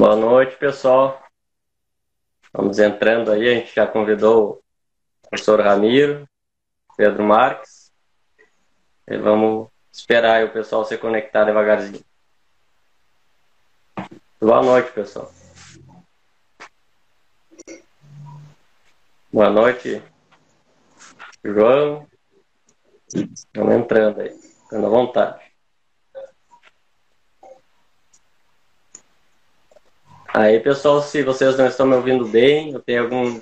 Boa noite, pessoal. Vamos entrando aí, a gente já convidou o professor Ramiro, Pedro Marques. E vamos esperar o pessoal se conectar devagarzinho. Boa noite, pessoal. Boa noite, João. Estamos entrando aí, ficando à vontade. Aí, pessoal, se vocês não estão me ouvindo bem, eu tenho algum.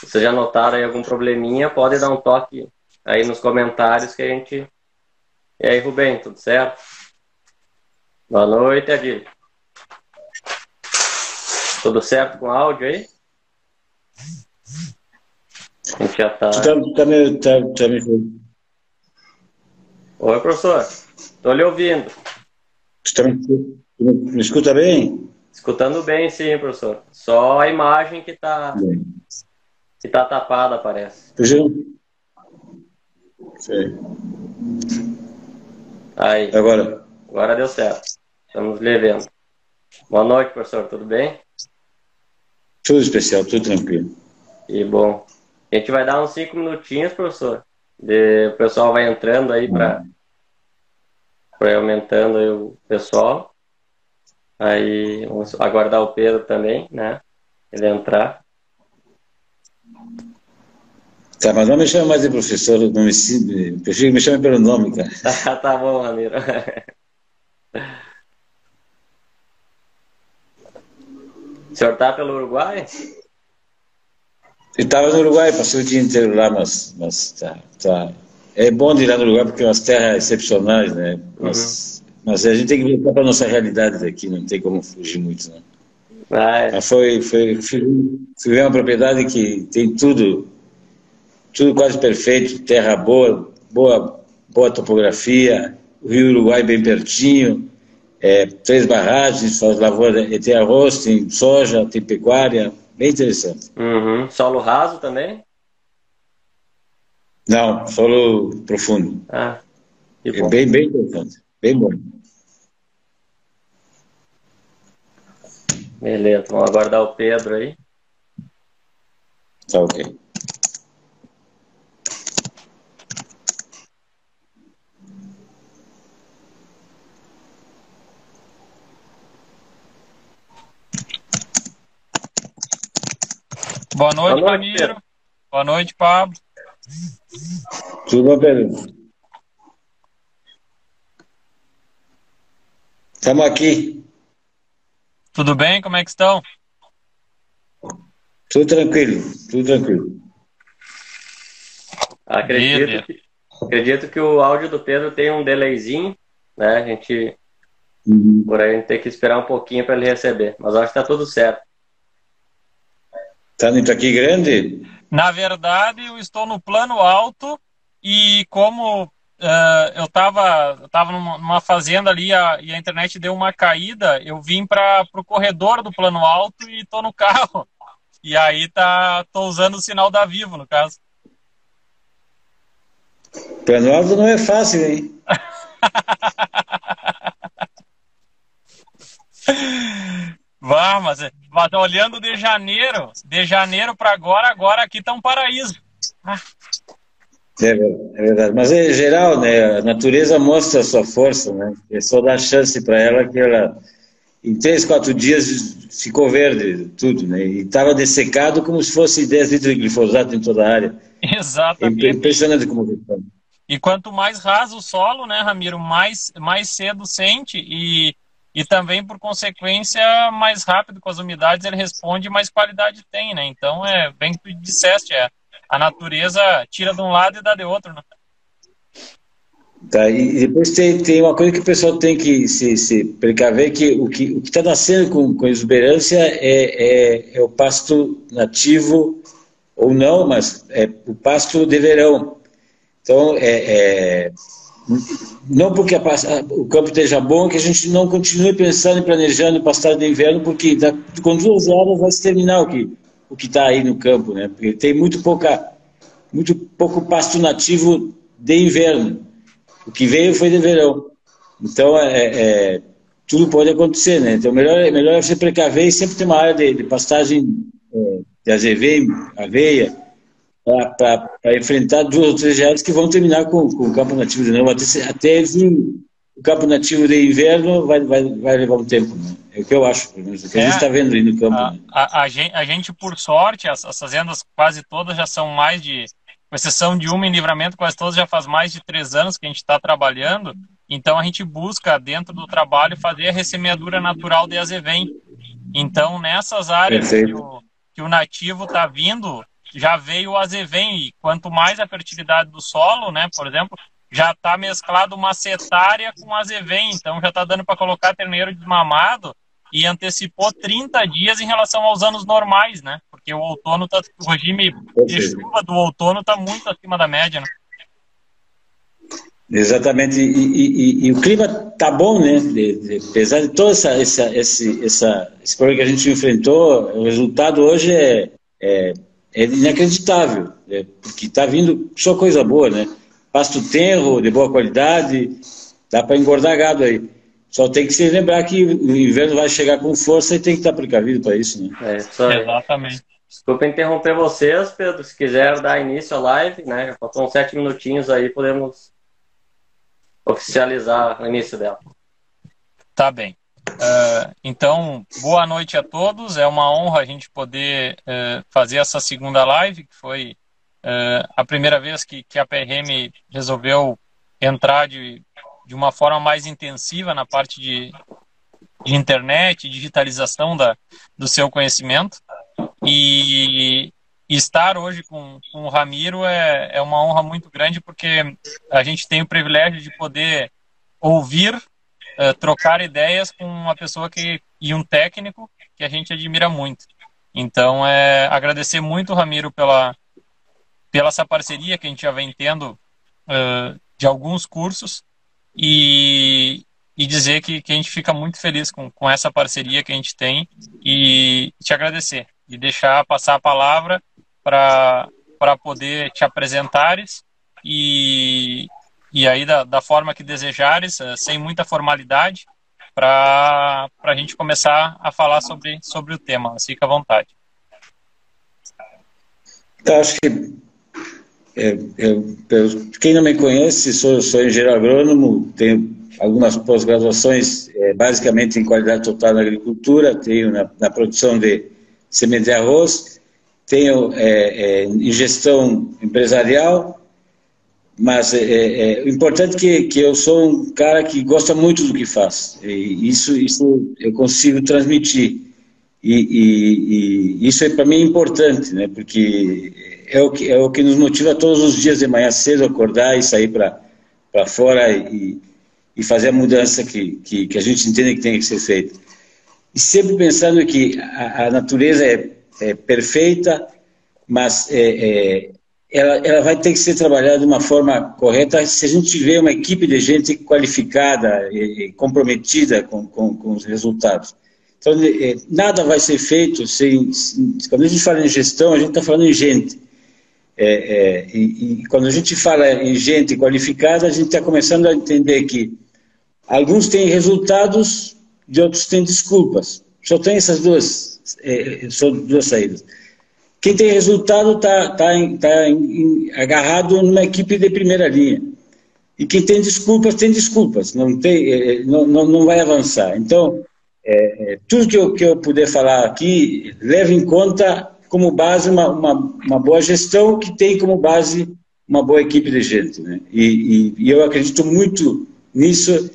Vocês já notaram aí algum probleminha, pode dar um toque aí nos comentários que a gente. E aí, Rubem, tudo certo? Boa noite, Adil. Tudo certo com o áudio aí? A gente já tá. Tá, tá, me, tá, tá me... Oi, professor. Estou lhe ouvindo. Tá me, me escuta bem? Escutando bem, sim, professor. Só a imagem que está que tá tapada, parece. Sei. Aí. Agora. Agora deu certo. Estamos lhe vendo. Boa noite, professor. Tudo bem? Tudo especial, tudo tranquilo. E bom. A gente vai dar uns cinco minutinhos, professor. De, o pessoal vai entrando aí para aumentando aí o pessoal. Aí vamos aguardar o Pedro também, né? Ele entrar. Tá, mas não me chame mais de professor, não me, prefiro que me chame pelo nome, cara. tá, tá bom, Ramiro. o senhor tá pelo Uruguai? Eu estava no Uruguai, passei o dia inteiro lá, mas, mas tá, tá. É bom de ir lá no Uruguai porque é umas terras excepcionais, né? Uhum mas a gente tem que voltar para a nossa realidade daqui, não tem como fugir muito, não. Ah, Mas foi, foi, ver uma propriedade que tem tudo, tudo quase perfeito, terra boa, boa, boa topografia, o Rio Uruguai bem pertinho, é, três barragens, faz lavoura, tem arroz, tem soja, tem pecuária, bem interessante. Uhum. Solo raso também? Não, solo profundo. Ah, é bem, bem interessante, bem bom. Beleza, vamos aguardar o Pedro aí. Tá ok. Boa noite, Boa noite Ramiro. Boa noite, Pablo. Tudo bom, Pedro? Estamos aqui. Tudo bem? Como é que estão? Tudo tranquilo, tudo tranquilo. Acredito que, acredito que o áudio do Pedro tem um delayzinho, né? A gente uhum. por aí a gente tem que esperar um pouquinho para ele receber, mas acho que está tudo certo. Está no aqui grande? Na verdade, eu estou no plano alto e como uh, eu estava eu tava numa, fazenda ali a, e a internet deu uma caída, eu vim para o corredor do plano alto e estou no carro. E aí tá, tô usando o sinal da Vivo, no caso. Plano alto não é fácil, hein? Vá, mas, mas olhando de janeiro, de janeiro para agora, agora aqui tá um paraíso. Ah. É, é verdade, mas em geral, né, a natureza mostra a sua força, né? É só dar chance para ela que ela, em três, quatro dias, ficou verde tudo, né? E estava dessecado como se fosse 10 litros de glifosato em toda a área. Exatamente. É impressionante como está. E quanto mais raso o solo, né, Ramiro, mais, mais cedo sente e, e também, por consequência, mais rápido com as umidades ele responde mais qualidade tem, né? Então, é bem que tu disseste, é a natureza tira de um lado e dá de outro, né? Tá, e depois tem, tem uma coisa que o pessoal tem que se, se precaver, que o que o está nascendo com, com exuberância é, é, é, o pasto nativo, ou não, mas é o pasto de verão. Então, é, é não porque a, o campo esteja bom, que a gente não continue pensando e planejando pastagem de inverno, porque da, com duas horas vai se terminar o que o que está aí no campo, né? Porque tem muito pouca, muito pouco pasto nativo de inverno. O que veio foi de verão. Então, é, é tudo pode acontecer, né? Então, melhor, melhor é você precaver e sempre ter uma área de, de pastagem é, de azeveia, aveia, para enfrentar duas ou três áreas que vão terminar com, com o campo nativo de novo. Até, até vir o campo nativo de inverno vai, vai, vai levar um tempo, né? É o que eu acho, pelo menos. O que é, a gente está vendo aí no campo. A, né? a, a, gente, a, gente, por sorte, as, as fazendas quase todas já são mais de, com exceção de uma em livramento, quase todas já faz mais de três anos que a gente está trabalhando. Então a gente busca, dentro do trabalho, fazer a ressemeadura natural de azevém. Então, nessas áreas que o, que o, nativo está vindo, já veio o azevém. E quanto mais a fertilidade do solo, né, por exemplo, já está mesclado uma cetária com azevém. Então já está dando para colocar terneiro desmamado e antecipou 30 dias em relação aos anos normais, né? Porque o outono tá, o regime de chuva do outono está muito acima da média, né? Exatamente, e, e, e, o clima tá bom, né? De, de, apesar de todo essa, essa, esse, essa, esse problema que a gente enfrentou, o resultado hoje é, é, é inacreditável, né? porque está vindo só coisa boa, né? Pasto tenro, de boa qualidade, dá para engordar gado aí. Só tem que se lembrar que o inverno vai chegar com força e tem que estar precavido para isso, né? É, só... Exatamente. Desculpa interromper vocês, Pedro. Se quiser dar início à live, né? Já faltam sete minutinhos aí, podemos oficializar o início dela. Tá bem. Uh, então, boa noite a todos. É uma honra a gente poder uh, fazer essa segunda live, que foi uh, a primeira vez que, que a PRM resolveu entrar de de uma forma mais intensiva na parte de, de internet, digitalização da, do seu conhecimento. E, estar hoje com, com o Ramiro é, é uma honra muito grande, porque a gente tem o privilégio de poder ouvir, uh, trocar ideias com uma pessoa que, e um técnico que a gente admira muito. Então, é agradecer muito, Ramiro, pela, pela essa parceria que a gente já vem tendo uh, de alguns cursos e, e dizer que, que a gente fica muito feliz com, com essa parceria que a gente tem e te agradecer e deixar passar a palavra para poder te apresentares e, e aí da, da forma que desejares, sem muita formalidade, para a gente começar a falar sobre, sobre o tema. Fica à vontade. Eu acho que é, eu, eu, quem não me conhece, sou, sou engenheiro agrônomo, tenho algumas pós-graduações, é, basicamente em qualidade total na agricultura, tenho na, na produção de semente de arroz, tenho é, é em gestão empresarial, mas é, é, é, importante é que, que eu sou um cara que gosta muito do que faz, e isso, isso eu consigo transmitir. E, e, e isso é para mim importante, né? Porque é o que é o que nos motiva todos os dias de manhã cedo acordar e sair para fora e, e fazer a mudança que, que, que a gente entende que tem que ser feita. E sempre pensando que a, a natureza é, é, perfeita, mas é, é, ela, ela vai ter que ser trabalhada de uma forma correta se a gente tiver uma equipe de gente qualificada e, comprometida com, com, com os resultados. Então, é, nada vai ser feito sem, Quando a gente fala em gestão, a gente está falando em gente. É, é, e, e, quando a gente fala em gente qualificada, a gente está começando a entender que alguns têm resultados e outros têm desculpas. Só tem essas duas, é, só duas saídas. Quem tem resultado está tá, tá, tá agarrado numa equipe de primeira linha. E quem tem desculpas, tem desculpas. Não, tem, é, é, não, não, não vai avançar. Então, é, é, tudo que eu, que eu puder falar aqui, leve em conta como base uma, uma, uma boa gestão que tem como base uma boa equipe de gente. Né? E, e, e eu acredito muito nisso,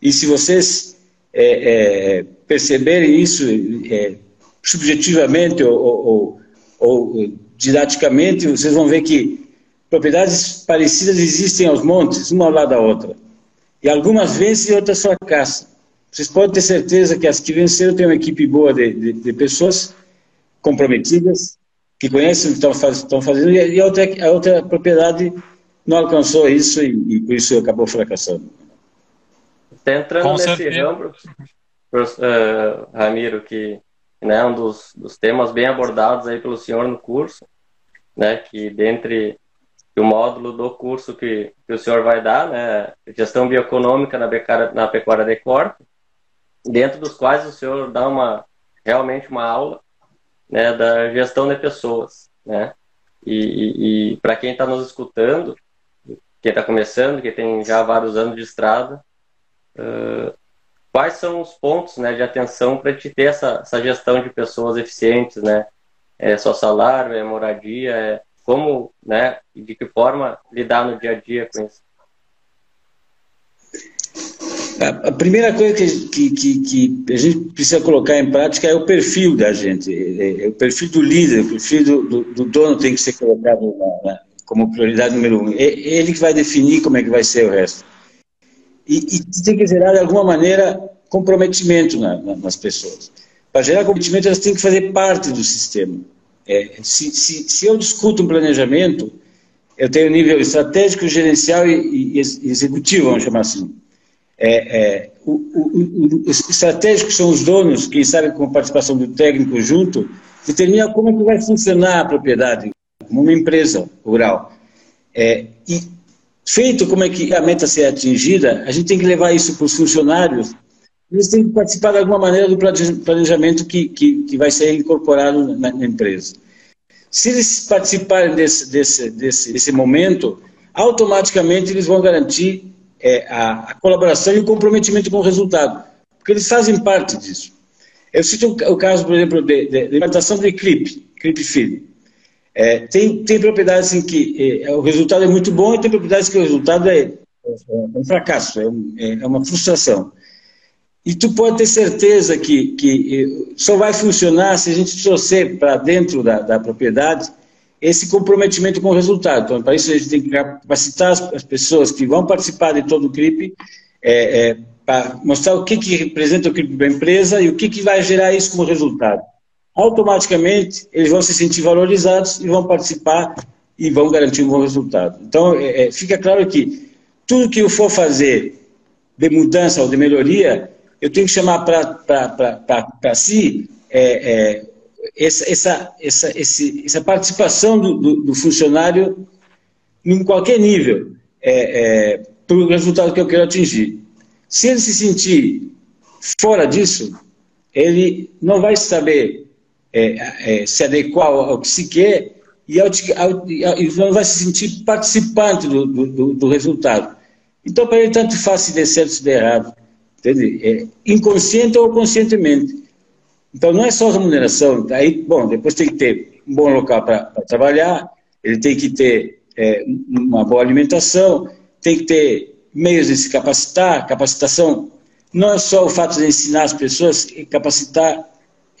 e se vocês é, é, perceberem isso é, subjetivamente ou, ou, ou, didaticamente, vocês vão ver que propriedades parecidas existem aos montes, uma ao lado da outra. E algumas vencem e outras fracassam. Vocês podem ter certeza que as que venceram têm uma equipe boa de, de, de pessoas comprometidas, que conhecem o que estão, faz, estão fazendo, e a outra, a outra propriedade não alcançou isso e, e por isso acabou fracassando. Está entrando Com nesse ramo, uh, Ramiro, que né, é um dos, dos temas bem abordados aí pelo senhor no curso, né, que dentre o módulo do curso que, que o senhor vai dar, né, gestão bioeconômica na, becada, na pecuária de corte, dentro dos quais o senhor dá uma realmente uma aula né, da gestão de pessoas, né? E, e, e para quem está nos escutando, quem está começando, quem tem já vários anos de estrada, uh, quais são os pontos né, de atenção para te ter essa, essa gestão de pessoas eficientes, né? É só salário, é moradia, é como, né, de que forma lidar no dia a dia com isso? A, primeira coisa que, que, que, a gente precisa colocar em prática é o perfil da gente, é, é o perfil do líder, o perfil do, do, do dono tem que ser colocado na, na, como prioridade número um. É ele que vai definir como é que vai ser o resto. E, e tem que gerar, de alguma maneira, comprometimento na, nas pessoas. Para gerar comprometimento, elas têm que fazer parte do sistema. É, se, se, se, eu discuto um planejamento, eu tenho nível estratégico, gerencial e, e executivo, vamos chamar assim. É, é, o, o, os estratégicos são os donos, quem sabe com a participação do técnico junto, determina como é que vai funcionar a propriedade, como uma empresa rural. É, e feito como é que a meta ser atingida, a gente tem que levar isso para os funcionários, eles têm que participar de alguma maneira do planejamento que, que, que vai ser incorporado na, na empresa. Se eles participarem desse, desse, desse, desse momento, automaticamente eles vão garantir é, a, a, colaboração e o comprometimento com o resultado, porque eles fazem parte disso. Eu cito o, caso, por exemplo, de, de, de implantação de clipe, feed. É, tem, tem propriedades em que é, o resultado é muito bom e tem propriedades que o resultado é, é, é um fracasso, é, um, é, uma frustração. E tu pode ter certeza que, que só vai funcionar se a gente trouxer para dentro da, da propriedade esse comprometimento com o resultado. Então, para isso, a gente tem que capacitar as, as pessoas que vão participar de todo o CRIP, é, é, para mostrar o que, que representa o CRIP para a empresa e o que, que vai gerar isso como resultado. Automaticamente, eles vão se sentir valorizados e vão participar e vão garantir um bom resultado. Então, é, é fica claro que tudo que eu for fazer de mudança ou de melhoria, eu tenho que chamar para si é, é, essa, essa, essa, esse, essa participação do, do, do, funcionário em qualquer nível é, é, para o resultado que eu quero atingir. Se ele se sentir fora disso, ele não vai saber é, é se adequar ao, que se quer e, ao, ao, e não vai se sentir participante do, do, do resultado. Então, para ele, tanto faz se der certo se der errado. Entende? É, inconsciente ou conscientemente. Então, não é só remuneração. Aí, bom, depois tem que ter um bom local para trabalhar, ele tem que ter é, uma boa alimentação, tem que ter meios de se capacitar. Capacitação não é só o fato de ensinar as pessoas, capacitar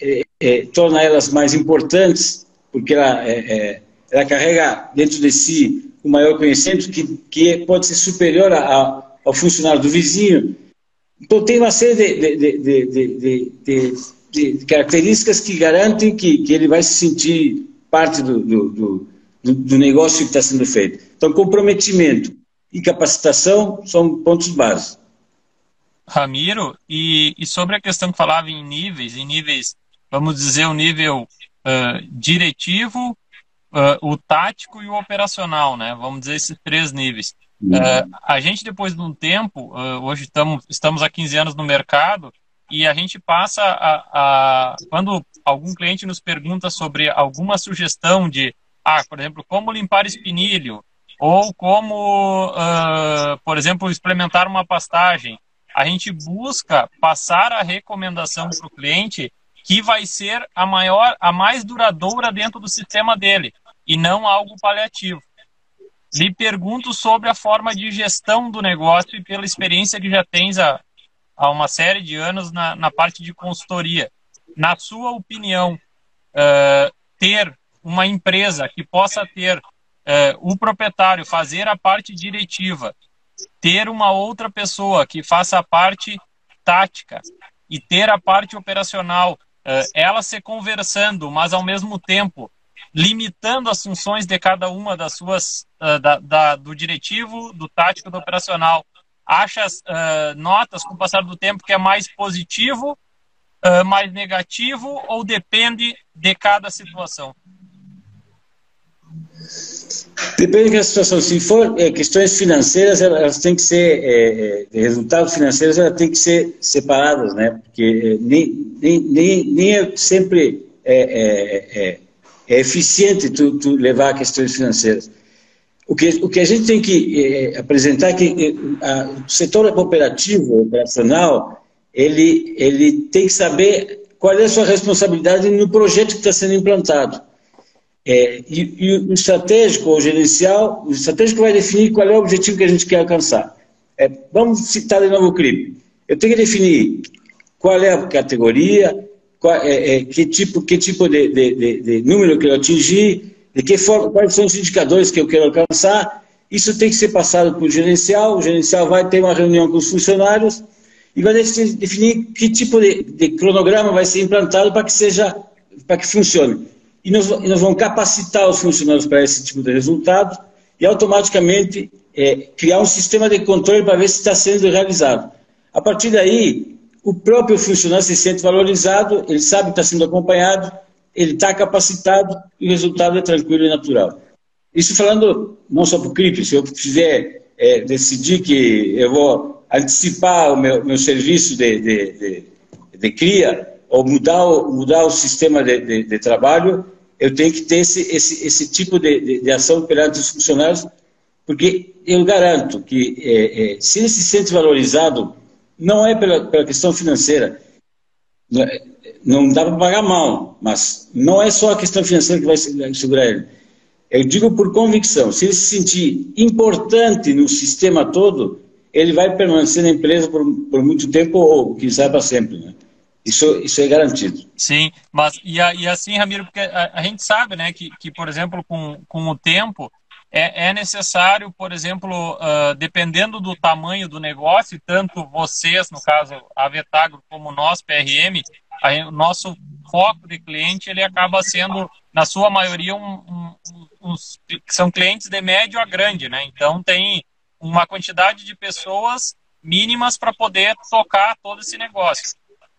é, é, torna elas mais importantes, porque ela, é, é, ela carrega dentro de si o maior conhecimento que, que pode ser superior a, a, ao funcionário do vizinho. Então, tem uma série de, de, de de características que garantem que, que ele vai se sentir parte do, do, do, do negócio que está sendo feito. Então, comprometimento e capacitação são pontos básicos. Ramiro, e, e, sobre a questão que falava em níveis, em níveis, vamos dizer, o nível uh, diretivo, uh, o tático e o operacional, né? Vamos dizer esses três níveis. Uh, a gente, depois de um tempo, hoje tamo, estamos há 15 anos no mercado, e a gente passa a, a, quando algum cliente nos pergunta sobre alguma sugestão de, ah, por exemplo, como limpar espinilho ou como, uh, por exemplo, implementar uma pastagem, a gente busca passar a recomendação para o cliente que vai ser a maior, a mais duradoura dentro do sistema dele e não algo paliativo. Lhe pergunto sobre a forma de gestão do negócio e pela experiência que já tens a, há uma série de anos na, na parte de consultoria. Na sua opinião, uh, ter uma empresa que possa ter uh, o proprietário fazer a parte diretiva, ter uma outra pessoa que faça a parte tática e ter a parte operacional, uh, ela se conversando, mas ao mesmo tempo limitando as funções de cada uma das suas da, da, do diretivo, do tático, do operacional, achas uh, notas com o passar do tempo que é mais positivo, uh, mais negativo ou depende de cada situação? Depende da situação. Se for é, questões financeiras, elas têm que ser, é, é, resultados financeiros, elas têm que ser separadas, né? Porque nem, nem, nem, nem é sempre é, é eficiente tu, tu, levar questões financeiras. O que, o que a gente tem que apresentar é que a, o setor cooperativo, operacional, ele, ele tem que saber qual é a sua responsabilidade no projeto que está sendo implantado. É, e, e, o estratégico ou gerencial, o estratégico vai definir qual é o objetivo que a gente quer alcançar. É, vamos citar de novo o CRIP. Eu tenho que definir qual é a categoria, qual, é, é, que tipo, que tipo de, de, de, de, número que eu atingir, de que forma, quais são os indicadores que eu quero alcançar. Isso tem que ser passado para o gerencial. O gerencial vai ter uma reunião com os funcionários e vai definir que tipo de, cronograma vai ser implantado para que seja, para que funcione e nós, nós vamos capacitar os funcionários para esse tipo de resultado e automaticamente é, criar um sistema de controle para ver se está sendo realizado. A partir daí, o próprio funcionário se sente valorizado, ele sabe que está sendo acompanhado, ele está capacitado e o resultado é tranquilo e natural. Isso falando não só para o CRIP, se eu fizer é, decidir que eu vou antecipar o meu, meu serviço de, de, de, de cria, ou mudar o, mudar o sistema de, de, trabalho, eu tenho que ter esse, esse, esse tipo de, ação perante os funcionários, porque eu garanto que é, é, se ele se sente valorizado, não é pela, pela questão financeira. Não dá para pagar mal, mas não é só a questão financeira que vai segurar ele. Eu digo por convicção, se ele se sentir importante no sistema todo, ele vai permanecer na empresa por, por muito tempo ou, quem sabe, para sempre. Né? Isso, isso é garantido. Sim, mas e, e assim, Ramiro, porque a, a, gente sabe, né, que, que por exemplo, com, com o tempo, é, é necessário, por exemplo, uh, dependendo do tamanho do negócio, tanto vocês, no caso, a Vetagro, como nós, PRM, a, o nosso foco de cliente, ele acaba sendo, na sua maioria, um, um, uns, são clientes de médio a grande, né? Então, tem uma quantidade de pessoas mínimas para poder tocar todo esse negócio.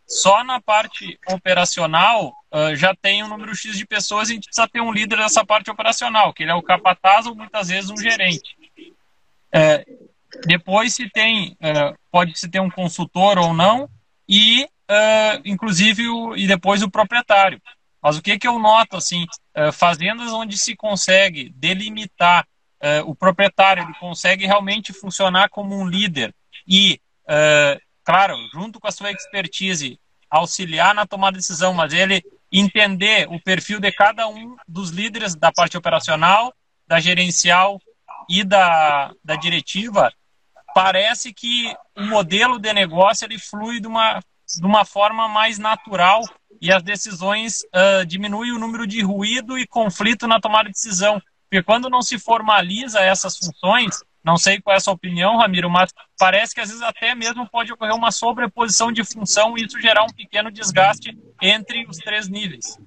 Só na parte operacional uh, já tem um número X de pessoas e a gente precisa ter um líder dessa parte operacional, que ele é o capataz ou muitas vezes um gerente. É, depois se tem, uh, pode se ter um consultor ou não, e uh, inclusive o, e depois o proprietário. Mas o que, que eu noto, assim, fazendas onde se consegue delimitar o proprietário, ele consegue realmente funcionar como um líder e claro, junto com a sua expertise, auxiliar na tomada de decisão, mas ele entender o perfil de cada um dos líderes da parte operacional, da gerencial e da, da diretiva, parece que o modelo de negócio ele flui de uma, de uma forma mais natural e as decisões uh, diminuem o número de ruído e conflito na tomada de decisão. Porque quando não se formaliza essas funções, não sei qual é a sua opinião, Ramiro, mas parece que às vezes até mesmo pode ocorrer uma sobreposição de função e isso gerar um pequeno desgaste entre os três níveis.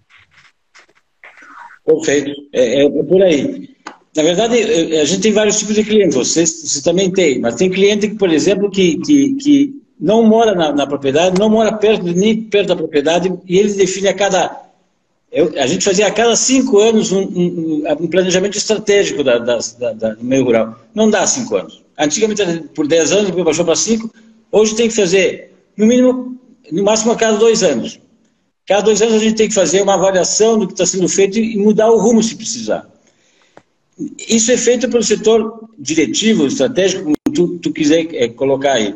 Perfeito, é, é, é por aí. Na verdade, a gente tem vários tipos de clientes, você, você também tem, mas tem cliente, que, por exemplo, que, que, que não mora na, na, propriedade, não mora perto, nem perto da propriedade, e ele define a cada eu, a gente fazia a cada cinco anos um, um, um planejamento estratégico da, da, da, do meio rural. Não dá cinco anos. Antigamente por dez anos, depois baixou para cinco. Hoje tem que fazer, no mínimo, no máximo a cada dois anos. Cada dois anos a gente tem que fazer uma avaliação do que está sendo feito e mudar o rumo se precisar. Isso é feito pelo setor diretivo, estratégico, como tu, tu quiser é, colocar aí.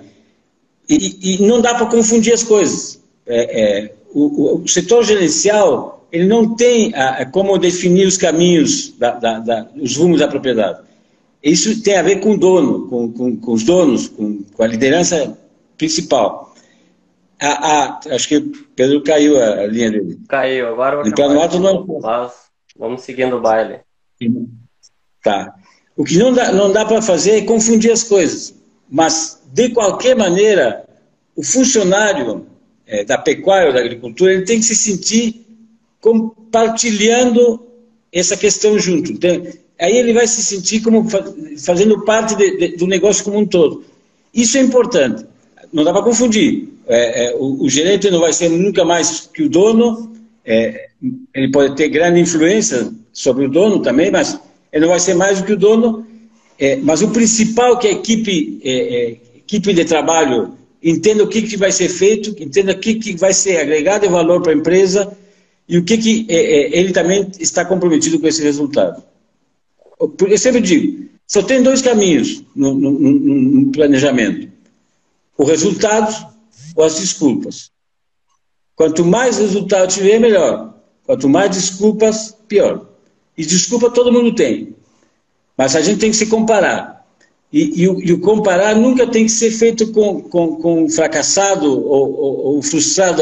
E, e, não dá para confundir as coisas. É, é, o, o, setor gerencial ele não tem a, como definir os caminhos, da, da, da, os rumos da propriedade. Isso tem a ver com o dono, com, com, com os donos, com, com, a liderança principal. A, a, acho que Pedro caiu a, a linha dele. Caiu, agora vou então, alto não... Mas vamos seguindo o baile. Tá. O que não dá, não dá para fazer é confundir as coisas. Mas, de qualquer maneira, o funcionário é, da pecuária ou da agricultura ele tem que se sentir compartilhando essa questão junto. Então, aí ele vai se sentir como fazendo parte de, de, do negócio como um todo. Isso é importante. Não dá para confundir. É, é, o, o, gerente não vai ser nunca mais que o dono. É, ele pode ter grande influência sobre o dono também, mas ele não vai ser mais do que o dono, é, mas o principal que a equipe, é, equipe de trabalho entenda o que, que vai ser feito, entenda o que, que vai ser agregado de valor para a empresa e o que, que é, é, ele também está comprometido com esse resultado. Eu sempre digo, só tem dois caminhos no, no, no planejamento: o resultado ou as desculpas. Quanto mais resultado tiver, melhor. Quanto mais desculpas, pior. E desculpa todo mundo tem. Mas a gente tem que se comparar. E, e, e o comparar nunca tem que ser feito com, com, com fracassado ou, ou, ou frustrado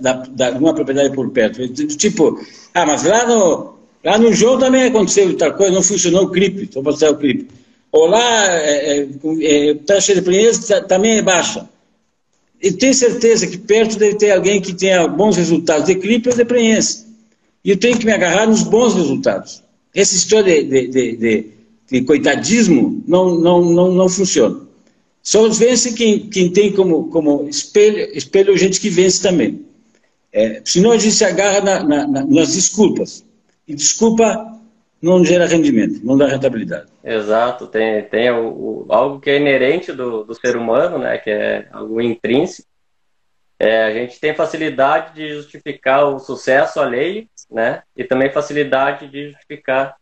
da, de uma propriedade por perto. Tipo, ah, mas lá no, lá no João também aconteceu tal coisa, não funcionou o clipe, vou passar o clipe. Ou lá, é, é, é, taxa de preço também é baixa. E tenho certeza que perto deve ter alguém que tenha bons resultados de clipe ou de preenche. E eu tenho que me agarrar nos bons resultados. Essa história de, de, de, de coitadismo não, não, não, não funciona. Só vence quem, quem tem como, como espelho, espelho gente que vence também. É, senão a gente se agarra na, na, na, nas desculpas. E desculpa não gera rendimento, não dá rentabilidade. Exato, tem, tem o, o, algo que é inerente do, do ser humano, né, que é algo intrínseco. É, a gente tem facilidade de justificar o sucesso alheio, né, e também facilidade de justificar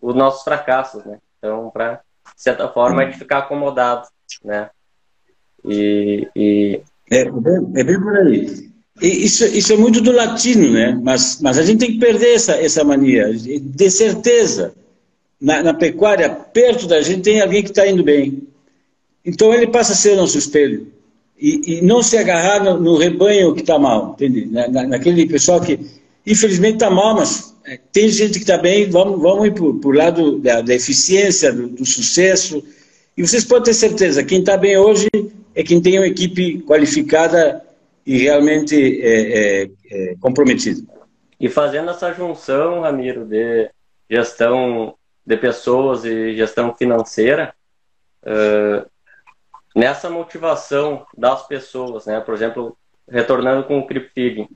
os nossos fracassos, né. Então, para de certa forma, a gente ficar acomodado, né. E, e... É, é, bem, é bem por aí. Isso, isso é muito do latino, né? Mas, mas a gente tem que perder essa, essa mania. De certeza, na, na pecuária, perto da gente tem alguém que está indo bem. Então ele passa a ser nosso espelho. E, e não se agarrar no, no rebanho que está mal, entende? Na, na, naquele pessoal que, infelizmente, está mal, mas é, tem gente que está bem, vamos, vamos ir para o lado da, da eficiência, do, do, sucesso. E vocês podem ter certeza, quem está bem hoje é quem tem uma equipe qualificada e realmente é, é, é comprometido. E fazendo essa junção, Ramiro, de gestão de pessoas e gestão financeira, uh, nessa motivação das pessoas, né? Por exemplo, retornando com o Crip Feeding,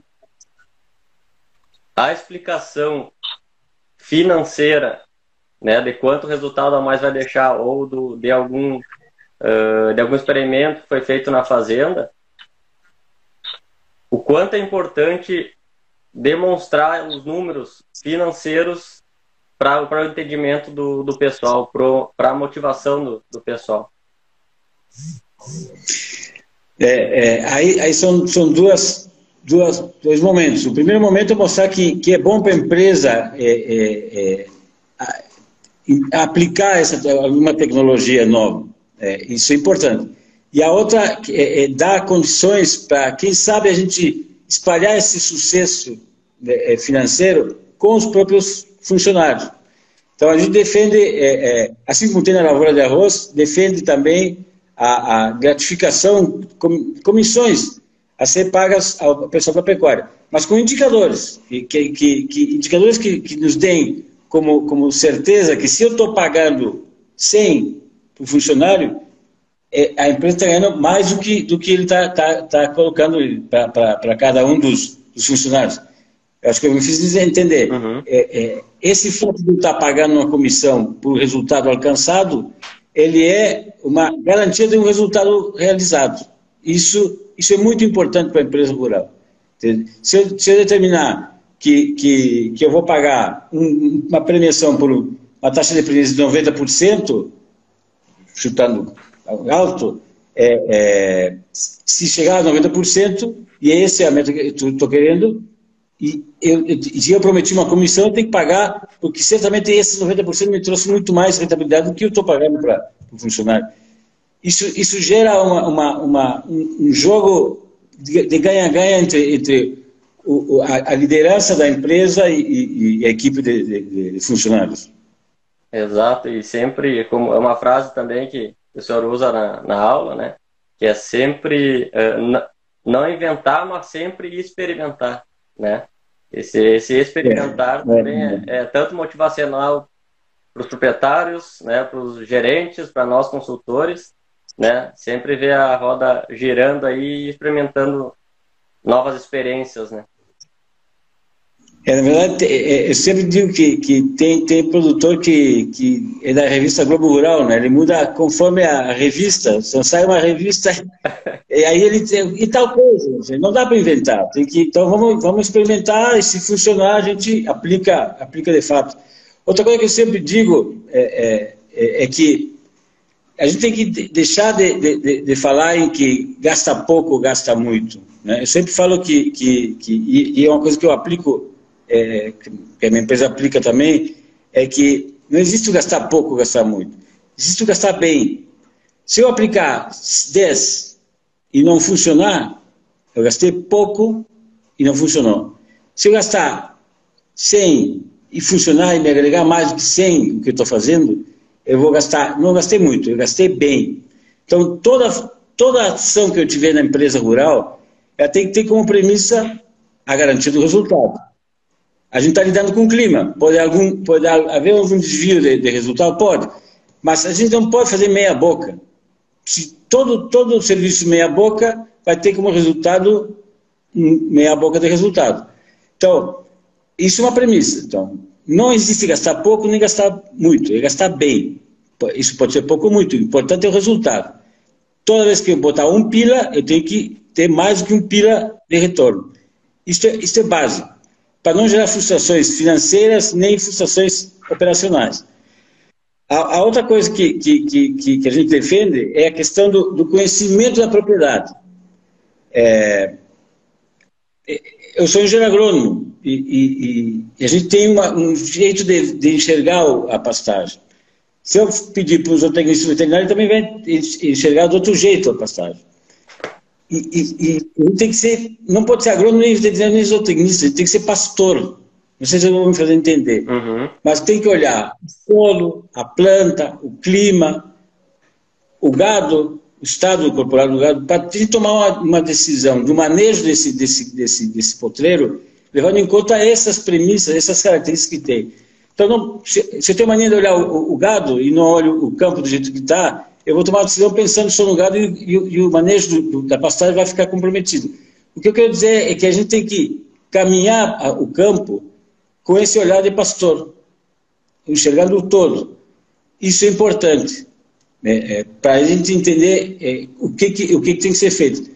a explicação financeira, né, de quanto resultado a mais vai deixar ou do, de algum uh, de algum experimento que foi feito na fazenda, o quanto é importante demonstrar os números financeiros para o entendimento do, do pessoal, para a motivação do, do pessoal. É, é, aí, aí são, são duas, duas, dois momentos. O primeiro momento é mostrar que, que é bom para a empresa é, é, é aplicar essa, uma tecnologia nova. É, isso é importante. E a outra é, é dar condições para, quem sabe, a gente espalhar esse sucesso né, financeiro com os próprios funcionários. Então, a gente defende, é, é, assim como tem na lavoura de arroz, defende também a, a gratificação, com, comissões a ser pagas ao pessoal da pecuária, mas com indicadores, que, que, que indicadores que, que nos deem como, como certeza que se eu estou pagando 100 para o funcionário, é, a empresa está ganhando mais do que, do que ele está tá, tá colocando para cada um dos, dos, funcionários. Eu acho que eu me fiz entender. Uhum. É, é, esse fato de estar tá pagando uma comissão por resultado alcançado, ele é uma garantia de um resultado realizado. Isso, isso é muito importante para a empresa rural. Se eu, se eu determinar que, que, que eu vou pagar um, uma premiação por uma taxa de preço de 90%, chutando alto, é, é, se chegar a 90%, e esse é a meta que eu estou querendo, e eu, eu, eu prometi uma comissão, eu tenho que pagar, porque certamente esses 90% me trouxe muito mais rentabilidade do que eu estou pagando para o funcionário. Isso, isso gera uma, uma, uma um, um, jogo de ganha-ganha entre, entre o, a, a, liderança da empresa e, e, a equipe de, de, de funcionários. Exato, e sempre, como é uma frase também que o senhor usa na, na aula, né? Que é sempre uh, não inventar, mas sempre experimentar, né? Esse, esse experimentar é, também é, é, é tanto motivacional para os proprietários, né, para os gerentes, para nós consultores, né, sempre ver a roda girando aí e experimentando novas experiências, né. É, na verdade, é, é, eu sempre digo que, que tem, tem produtor que, que é da revista Globo Rural, né? Ele muda conforme a revista. Então sai uma revista e aí ele tem, e tal coisa. Não dá para inventar. Tem que, então vamos, vamos experimentar e se funcionar a gente aplica, aplica de fato. Outra coisa que eu sempre digo é, é, é que a gente tem que deixar de, de, de, falar em que gasta pouco, gasta muito. Né? Eu sempre falo que, que, que e, é uma coisa que eu aplico é, que a minha empresa aplica também, é que não existe gastar pouco, gastar muito. Existe gastar bem. Se eu aplicar 10 e não funcionar, eu gastei pouco e não funcionou. Se eu gastar 100 e funcionar e me agregar mais do que 100 o que eu estou fazendo, eu vou gastar, não gastei muito, eu gastei bem. Então, toda, toda ação que eu tiver na empresa rural, ela tem que ter como premissa a garantia do resultado. A gente está lidando com o clima. Pode, algum, pode haver algum desvio de, de, resultado? Pode. Mas a gente não pode fazer meia boca. Se todo, todo serviço meia boca vai ter como resultado meia boca de resultado. Então, isso é uma premissa. Então, não existe gastar pouco nem gastar muito, é gastar bem. Isso pode ser pouco ou muito, o importante é o resultado. Toda vez que eu botar um pila, eu tenho que ter mais do que um pila de retorno. Isso é, isso é básico para não gerar frustrações financeiras nem frustrações operacionais. A, a outra coisa que, que, que, que, a gente defende é a questão do, do conhecimento da propriedade. É, é eu sou engenheiro agrônomo e, e, e a gente tem uma, um jeito de, de, enxergar a pastagem. Se eu pedir para os zootecnistas veterinários, também vai enxergar de outro jeito a pastagem. E, e, tem que ser, não pode ser agrônomo, nem veterinário, nem zootecnista, tem que ser pastor. Não sei se eu vou me fazer entender. Uhum. Mas tem que olhar o solo, a planta, o clima, o gado, o estado corporal do gado, para tomar uma, uma, decisão do manejo desse, desse, desse, desse potreiro, levando em conta essas premissas, essas características que tem. Então, não, se, se eu tenho mania de olhar o, o, gado e não olho o campo do jeito que está, eu vou tomar uma decisão pensando só no gado e, e, e o manejo do, do, da pastagem vai ficar comprometido. O que eu quero dizer é que a gente tem que caminhar a, o campo com esse olhar de pastor, enxergando o todo. Isso é importante, né, é, para a gente entender é, o, que, que, o que, que, tem que ser feito.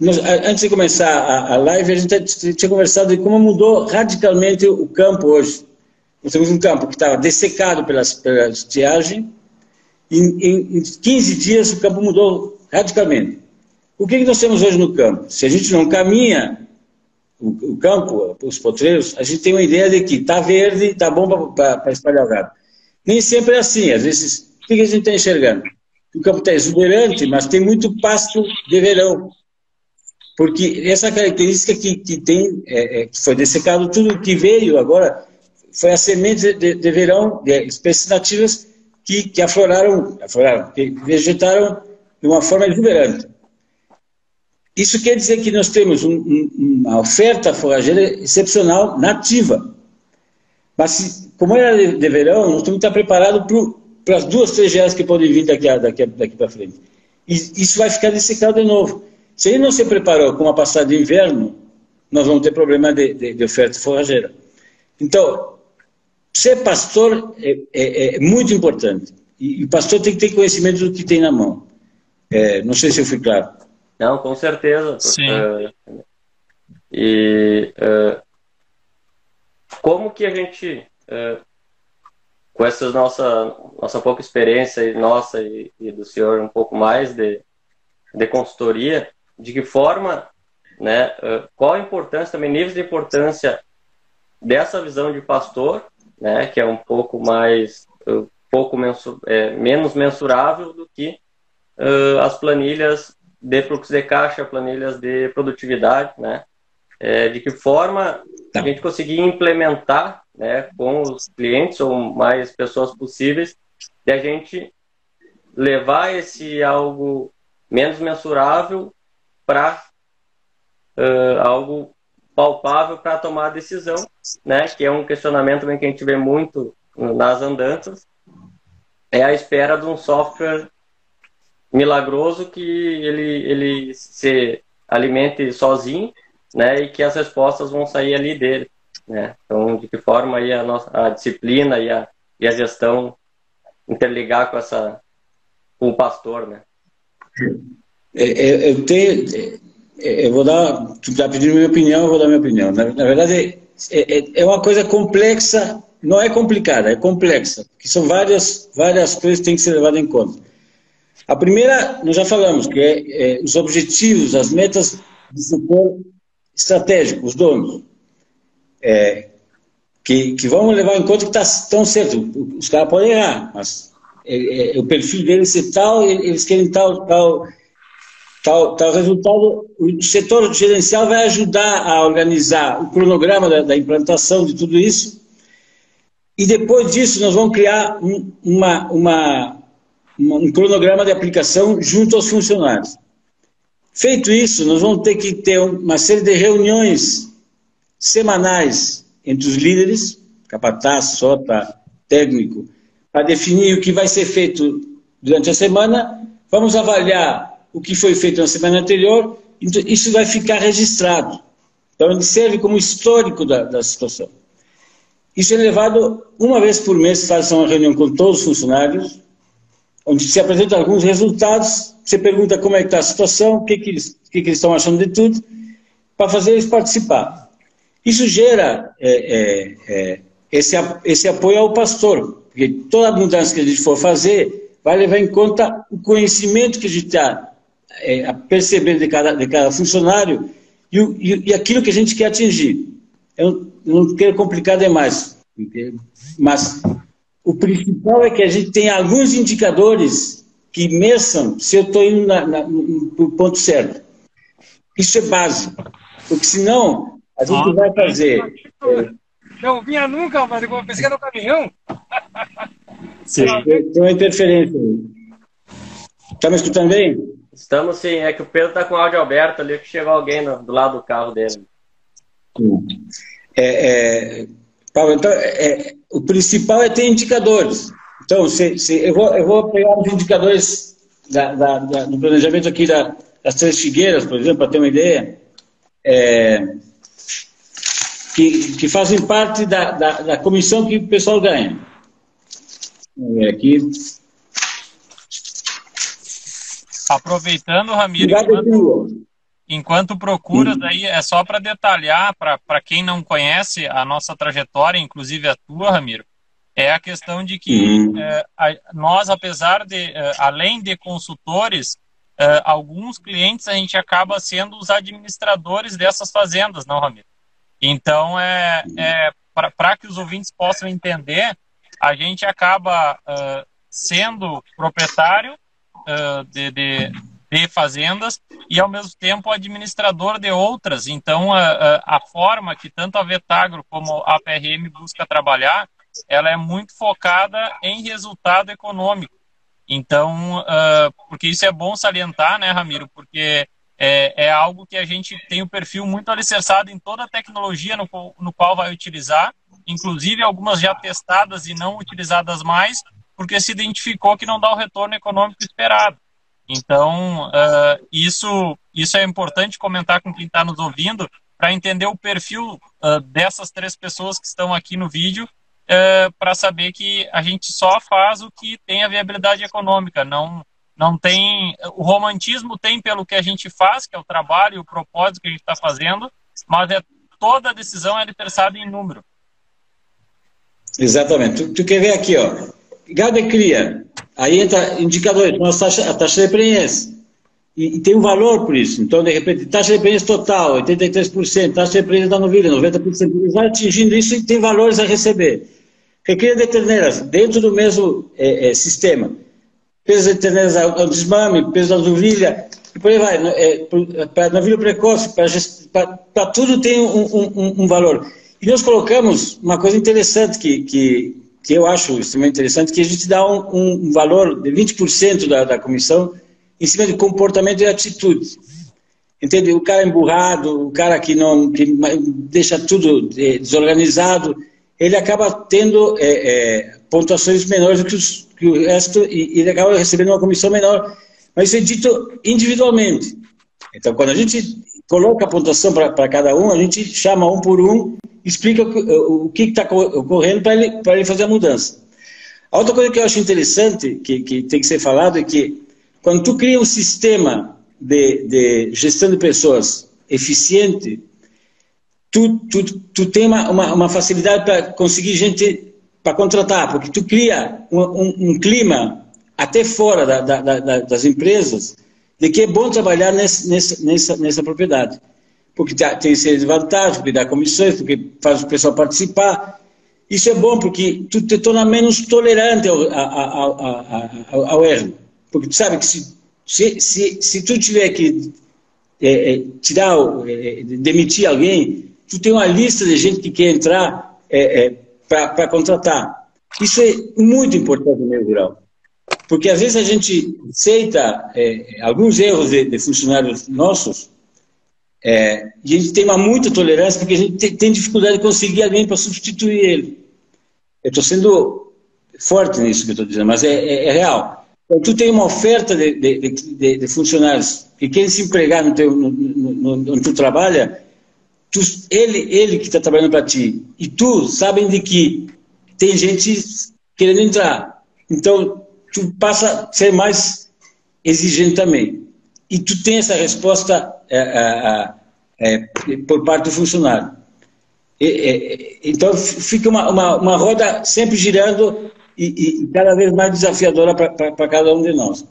Nós, antes de começar a, a live, a gente tinha conversado de como mudou radicalmente o campo hoje. Nós temos um campo que estava dessecado pela estiagem, em, em, 15 dias o campo mudou radicalmente. O que, que nós temos hoje no campo? Se a gente não caminha o, o campo, os potreiros, a gente tem uma ideia de que está verde, está bom para espalhar o gado. Nem sempre é assim. Às vezes, que, que a gente está enxergando? O campo está exuberante, mas tem muito pasto de verão. Porque essa característica que, que tem, é, é, que foi dessecado, tudo que veio agora, foi a semente de, de verão, de espécies nativas, que, que afloraram, afloraram, que vegetaram de uma forma exuberante. Isso quer dizer que nós temos um, um, uma oferta forrageira excepcional nativa. Mas, como era de, de verão, nós temos que estar preparados para as duas, três geadas que podem vir daqui, daqui, daqui para frente. E isso vai ficar dessecado de novo. Se ele não se preparou com uma passada de inverno, nós vamos ter problema de, de, de oferta forrageira. Então, Ser pastor é, é, é muito importante. E o pastor tem que ter conhecimento do que tem na mão. É, não sei se eu fui claro. Não, com certeza. Sim. Uh, e uh, como que a gente, uh, com essa nossa, nossa pouca experiência, e nossa e, e, do senhor um pouco mais de, de consultoria, de que forma, né, qual a importância, também níveis de importância dessa visão de pastor né, que é um pouco mais, um pouco mensur, é, menos mensurável do que uh, as planilhas de fluxo de caixa, planilhas de produtividade, né, é, de que forma a gente conseguir implementar, né, com os clientes ou mais pessoas possíveis, de a gente levar esse algo menos mensurável para uh, algo palpável para tomar a decisão, né? Que é um questionamento que a gente vê muito nas andanças. É a espera de um software milagroso que ele, ele se alimente sozinho, né? E que as respostas vão sair ali dele. Né? Então, de que forma aí a, nossa, a disciplina e a, e a gestão interligar com essa com o pastor, né? É, é, eu tenho, é, eu vou dar, tu está pedindo minha opinião, eu vou dar minha opinião. Na, na verdade, é, é, uma coisa complexa, não é complicada, é complexa, que são várias, várias coisas que têm que ser levadas em conta. A primeira, nós já falamos, que é, é os objetivos, as metas do setor estratégico, os donos, é, que, que vão levar em conta que tá, estão certo. Os caras podem errar, mas é, é, o perfil deles é tal, eles querem tal, tal, tal, tal resultado. O setor gerencial vai ajudar a organizar o cronograma da, da implantação de tudo isso. E depois disso, nós vamos criar um, uma, uma, um cronograma de aplicação junto aos funcionários. Feito isso, nós vamos ter que ter uma série de reuniões semanais entre os líderes, capataz, sota, técnico, para definir o que vai ser feito durante a semana. Vamos avaliar o que foi feito na semana anterior, então isso vai ficar registrado. Então, ele serve como histórico da, da situação. Isso é levado uma vez por mês, faz uma reunião com todos os funcionários, onde se apresentam alguns resultados, você pergunta como é que está a situação, o que, que, eles, o que, que eles estão achando de tudo, para fazer eles participar. Isso gera é, é, é, esse, esse apoio ao pastor, porque toda mudança que a gente for fazer vai levar em conta o conhecimento que a gente está é, percebendo de cada, de cada funcionário e, e, e, aquilo que a gente quer atingir. Eu não quero complicar demais, mas o principal é que a gente tem alguns indicadores que meçam se eu estou indo na, na, no ponto certo. Isso é básico, porque senão a gente vai fazer. É, não vinha nunca, mas eu pensei que era no caminhão. Sim. Tem uma interferência. Está me escutando bem? Estamos sim, é que o Pedro está com o áudio aberto ali, que chegou alguém no, do lado do carro dele. É, é, Paulo, então, é, o principal é ter indicadores. Então, se, se, eu, vou, eu vou pegar os indicadores da, da, da, do planejamento aqui da, das Três Figueiras, por exemplo, para ter uma ideia, é, que, que, fazem parte da, da, comissão que o pessoal ganha. Aqui. Aproveitando, Ramiro, enquanto, enquanto procuras, hum. aí é só para detalhar, para quem não conhece a nossa trajetória, inclusive a tua, Ramiro, é a questão de que uhum. é, a, nós, apesar de, é, além de consultores, é, alguns clientes a gente acaba sendo os administradores dessas fazendas, não, Ramiro? Então, é, é para que os ouvintes possam entender, a gente acaba sendo proprietário de, de, de, fazendas e, ao mesmo tempo, administrador de outras. Então, a, a forma que tanto a Vetagro como a PRM busca trabalhar ela é muito focada em resultado econômico. Então, uh, porque isso é bom salientar, né, Ramiro? Porque é, é, algo que a gente tem o perfil muito alicerçado em toda a tecnologia no, no qual vai utilizar, inclusive algumas já testadas e não utilizadas mais, porque se identificou que não dá o retorno econômico esperado. Então, uh, isso, isso é importante comentar com quem está nos ouvindo, para entender o perfil uh, dessas três pessoas que estão aqui no vídeo é, para saber que a gente só faz o que tem a viabilidade econômica, não não tem o romantismo tem pelo que a gente faz, que é o trabalho e o propósito que a gente está fazendo, mas é toda a decisão é alicerçada em número. Exatamente. Tu, tu, quer ver aqui, ó, gado de cria, aí entra indicadores, a taxa, a taxa de preenche. E, e, tem um valor por isso. Então, de repente, taxa de preenche total, 83%, taxa de preenche da novilha, 90%, vai atingindo isso e tem valores a receber. Recria de terneiras dentro do mesmo é, é, sistema. Peso de terneiras ao desmame, peso da novilha, e por aí vai. Né? É, para novilha precoce, para tudo tem um, um, um, valor. E nós colocamos uma coisa interessante que, que, que eu acho extremamente interessante, que a gente dá um, um valor de 20% da, da comissão em cima de comportamento e atitude. Entende? O cara emburrado, o cara que não que deixa tudo é, desorganizado, ele acaba tendo é, é, pontuações menores do que, os, que, o resto e, ele acaba recebendo uma comissão menor. Mas isso é dito individualmente. Então, quando a gente coloca a pontuação para cada um, a gente chama um por um explica o, o que está ocorrendo para ele, ele fazer a mudança. A outra coisa que eu acho interessante, que, que tem que ser falado, é que quando tu cria um sistema de, de gestão de pessoas eficiente, tu, tu, tu tem uma, uma, uma facilidade para conseguir gente para contratar, porque tu cria um, um, um clima até fora da, da, da, das empresas de que é bom trabalhar nesse, nessa, nessa, nessa propriedade. Porque tem séries de vantagens, porque dá comissões, porque faz o pessoal participar. Isso é bom porque tu te torna menos tolerante ao, ao, ao, ao erro. Porque tu sabe que se, se, se, se tu tiver que é, é, tirar, é, demitir alguém, tu tem uma lista de gente que quer entrar é, é para contratar. Isso é muito importante no meio rural. Porque às vezes a gente aceita é, alguns erros de, de, funcionários nossos é, e a gente tem uma muita tolerância porque a gente tem, tem dificuldade de conseguir alguém para substituir ele. Eu estou sendo forte nisso que estou dizendo, mas é, é, é real. Então, tu tem uma oferta de, de, de, funcionários que querem se empregar no teu, no, no, no, onde tu trabalha, tu, ele, ele que está trabalhando para ti e tu sabem de que tem gente querendo entrar. Então, tu passa a ser mais exigente também. E tu tem essa resposta é, é, por parte do funcionário. E, então, fica uma, uma, uma, roda sempre girando e, e cada vez mais desafiadora para cada um de nós.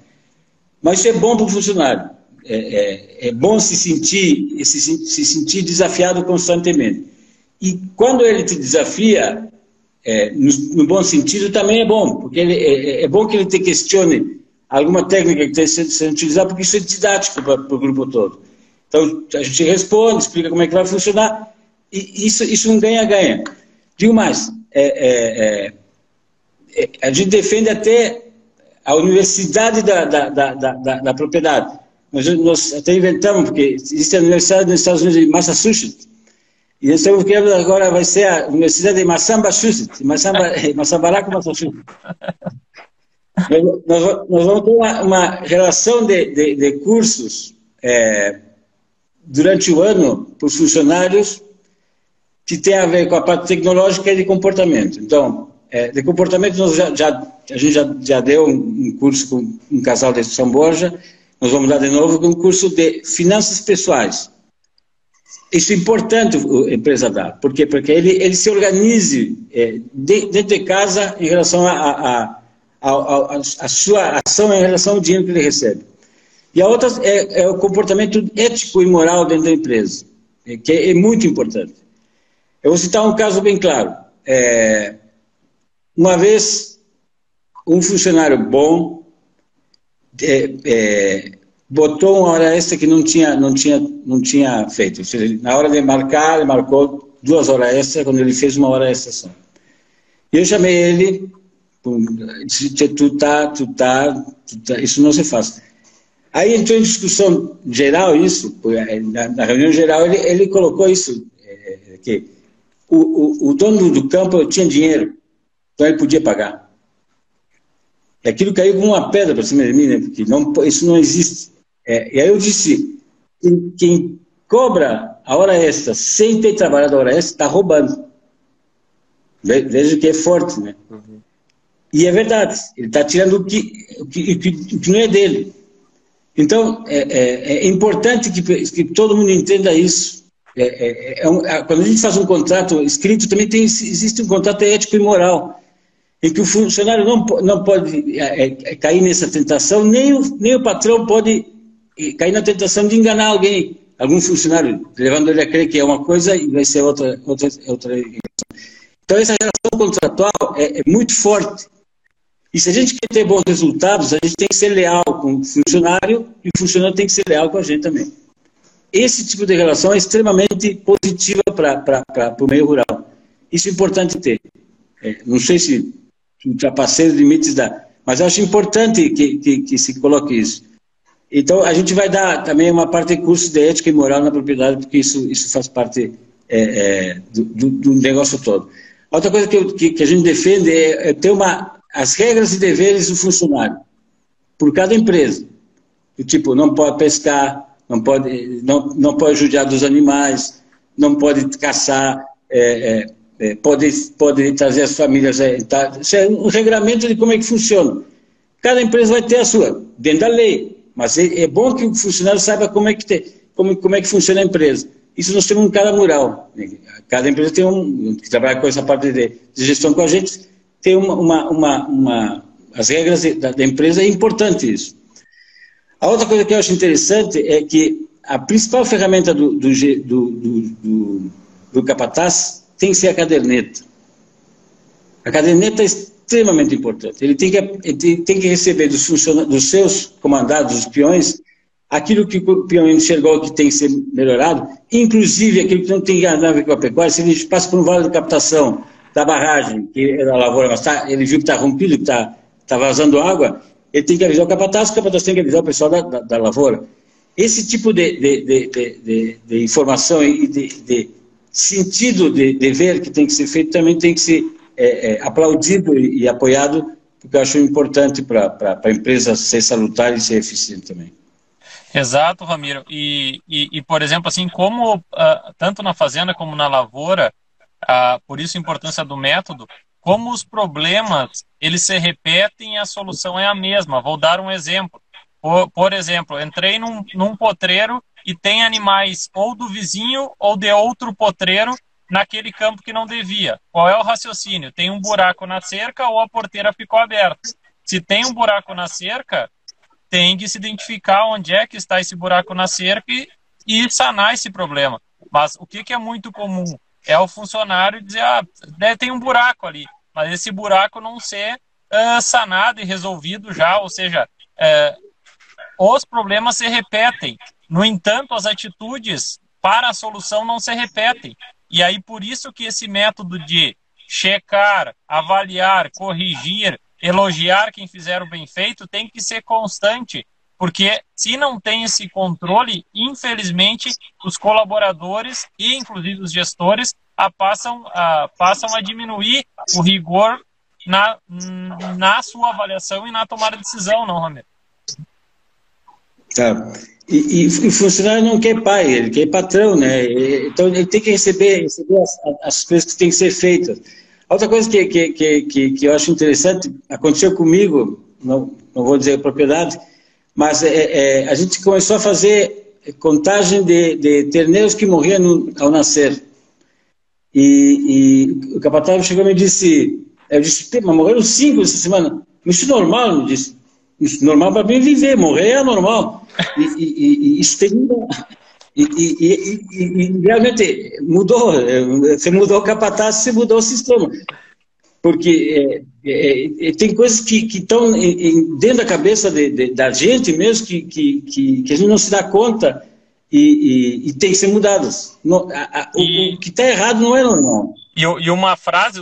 Mas isso é bom para o funcionário. É, é, é, bom se sentir, se, se sentir desafiado constantemente. E quando ele te desafia, é, no, no, bom sentido, também é bom, porque ele, é, é, é bom que ele te questione alguma técnica que está sendo, utilizada, porque isso é didático para, o grupo todo. Então, a gente responde, explica como é que vai funcionar, e isso, isso um ganha-ganha. Digo mais, é, é, é, a gente defende até a universidade da, da, da, da, da propriedade. Nós, até inventamos, porque existe a universidade nos Estados Unidos de Massachusetts, e nós estamos criando agora, vai ser a Universidade de Massachusetts, Massamba, Massambaraca, Massachusetts. nós, nós, vamos ter uma, uma relação de, de, de cursos é, durante o ano para os funcionários que tem a ver com a parte tecnológica e de comportamento. Então, é, de comportamento, nós já, já, a gente já, já deu um, um, curso com um casal de São Borja, nós vamos dar de novo um curso de finanças pessoais. Isso é importante a empresa dar. Por quê? Porque ele, ele se organize é, dentro de casa em relação a, a, a, a, a sua ação em relação ao dinheiro que ele recebe. E a outra é, é o comportamento ético e moral dentro da empresa, é, que é, é, muito importante. Eu vou citar um caso bem claro. É, uma vez, um funcionário bom é, é, botou uma hora extra que não tinha, não tinha, não tinha feito. Seja, na hora de marcar, ele marcou duas horas extra, quando ele fez uma hora extra só. Eu chamei ele, disse, tu tá, tu tá, tu tá, isso não se faz. Aí entrou em discussão geral isso, eh, na, na reunião geral ele, ele colocou isso, é, que o, o, o dono do campo tinha dinheiro, então ele podia pagar. Aquilo caiu como uma pedra para cima de mim, né? porque não, isso não existe. É, e aí eu disse, quem, quem, cobra a hora extra sem ter trabalhado a hora extra está roubando. Veja que é forte, né? Uhum. E é verdade, ele está tirando o que, o, que, o, que, o que não é dele. Então, é, é, é importante que, que, todo mundo entenda isso. É, é, é um, quando a gente faz um contrato escrito, também tem, existe um contrato ético e moral em que o funcionário não, não pode é, é, cair nessa tentação, nem o, nem o patrão pode cair na tentação de enganar alguém, algum funcionário, levando ele a crer que é uma coisa e vai ser outra. outra, outra. Então, essa relação contratual é, é muito forte. E se a gente quer ter bons resultados, a gente tem que ser leal com o funcionário e o funcionário tem que ser leal com a gente também. Esse tipo de relação é extremamente positiva para o meio rural. Isso é importante ter. É, não sei se ultrapassei os limites da. Mas acho importante que, que, que, se coloque isso. Então, a gente vai dar também uma parte de curso de ética e moral na propriedade, porque isso, isso faz parte é, é, do, do, negócio todo. Outra coisa que, eu, que, que a gente defende é, é, ter uma, as regras e deveres do funcionário, por cada empresa. Do tipo, não pode pescar, não pode, não, não pode judiar dos animais, não pode caçar, é, é, pode, pode trazer as famílias. É, é um regramento de como é que funciona. Cada empresa vai ter a sua, dentro da lei. Mas é, é bom que o funcionário saiba como é que, tem, como, como é que funciona a empresa. Isso nós temos um cara mural. Cada empresa tem um, que trabalha com essa parte de, de gestão com a gente, tem uma, uma, uma, uma as regras da, da, empresa, é importante isso. A outra coisa que eu acho interessante é que a principal ferramenta do, do, do, do, do capataz tem que ser a caderneta. A caderneta é extremamente importante. Ele tem que, ele tem que receber dos, dos seus comandados, dos peões, aquilo que o peão enxergou que tem que ser melhorado, inclusive aquilo que não tem nada a ver com a pecuária, se ele passa por um vale de captação da barragem, que é da lavoura, mas tá, ele viu que está rompido, que está tá vazando água, ele tem que avisar o capataz, o capataz tem que avisar o pessoal da, da, da lavoura. Esse tipo de, de, de, de informação e de, sentido de dever que tem que ser feito também tem que ser é, é, aplaudido e, e, apoiado, porque eu acho importante para a empresa ser salutar e ser eficiente também. Exato, Ramiro. E, e, e por exemplo, assim, como uh, tanto na fazenda como na lavoura, uh, por isso a importância do método, como os problemas eles se repetem e a solução é a mesma. Vou dar um exemplo. Por, por exemplo, entrei num, num potreiro e tem animais ou do vizinho ou de outro potreiro naquele campo que não devia. Qual é o raciocínio? Tem um buraco na cerca ou a porteira ficou aberta. Se tem um buraco na cerca, tem que se identificar onde é que está esse buraco na cerca e, e sanar esse problema. Mas o que, que, é muito comum é o funcionário dizer, ah, né, tem um buraco ali, mas esse buraco não ser uh, sanado e resolvido já, ou seja, uh, os problemas se repetem. No entanto, as atitudes para a solução não se repetem. E aí por isso que esse método de checar, avaliar, corrigir, elogiar quem fizer o bem feito tem que ser constante, porque se não tem esse controle, infelizmente, os colaboradores e inclusive os gestores a passam, a, passam a diminuir o rigor na, na sua avaliação e na tomada de decisão, não, Ramiro? Tá. E, e, o funcionário não quer pai, ele quer patrão, né? Então ele tem que receber, receber as, as coisas que têm que ser feitas. Outra coisa que, que, que, que, eu acho interessante, aconteceu comigo, não, não vou dizer a propriedade, mas é, é, a gente começou a fazer contagem de, de terneiros que morriam no, ao nascer. E, e o capataz chegou e me disse, eu disse, mas morreram cinco essa semana. Isso é normal, me disse. Isso é normal para mim viver, morrer é normal. E, e, e isso tem e, e, e, realmente mudou, você mudou o capataz, você mudou o sistema. Porque é, é, é tem coisas que estão dentro da cabeça de, de, da gente mesmo que, que, que, que, a gente não se dá conta e, tem que ser mudadas. No, a, a, o, o, que está errado não é normal. E, uma frase,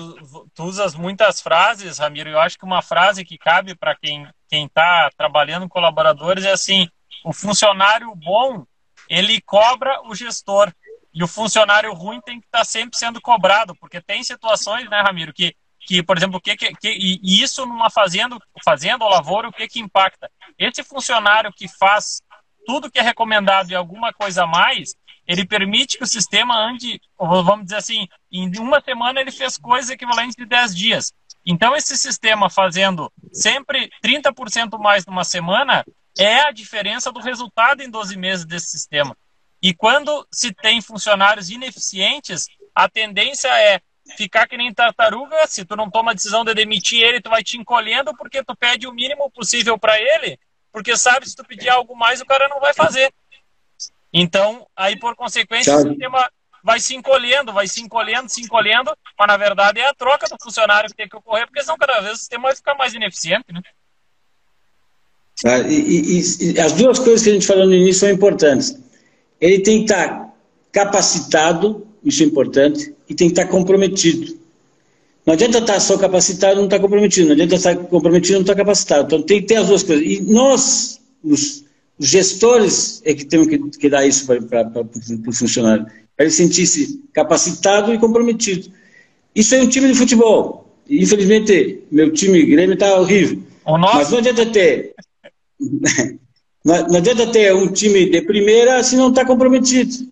tu usas muitas frases, Ramiro, eu acho que uma frase que cabe para quem está trabalhando com colaboradores é assim, o funcionário bom ele cobra o gestor. E o funcionário ruim tem que estar tá sempre sendo cobrado, porque tem situações, né, Ramiro, que, que por exemplo, que, que, que e isso numa fazenda, fazenda ou lavoura, o que, que impacta? Esse funcionário que faz tudo que é recomendado e alguma coisa a mais, ele permite que o sistema ande, vamos dizer assim, em uma semana ele fez coisas equivalentes de 10 dias. Então, esse sistema fazendo sempre 30% mais numa semana, é a diferença do resultado em 12 meses desse sistema. E quando se tem funcionários ineficientes, a tendência é ficar que nem tartaruga, se tu não toma a decisão de demitir ele, tu vai te encolhendo porque tu pede o mínimo possível para ele, porque sabe se tu pedir algo mais o cara não vai fazer. Então, aí por consequência, o sistema vai se encolhendo, vai se encolhendo, se encolhendo, mas na verdade é a troca do funcionário que tem que ocorrer, porque senão cada vez o sistema vai ficar mais ineficiente, né? Tá? E, e, e, as duas coisas que a gente falou no início são importantes. Ele tem que estar capacitado, isso é importante, e tem que estar comprometido. Não adianta estar só capacitado e não estar comprometido, não adianta estar comprometido e não estar capacitado. Então tem que ter as duas coisas. E nós, os, os gestores, é que temos que, que dar isso para o funcionário, para ele sentir-se capacitado e comprometido. Isso é um time de futebol. Infelizmente, meu time Grêmio está horrível. Mas não adianta ter não adianta ter um time de primeira se não está comprometido.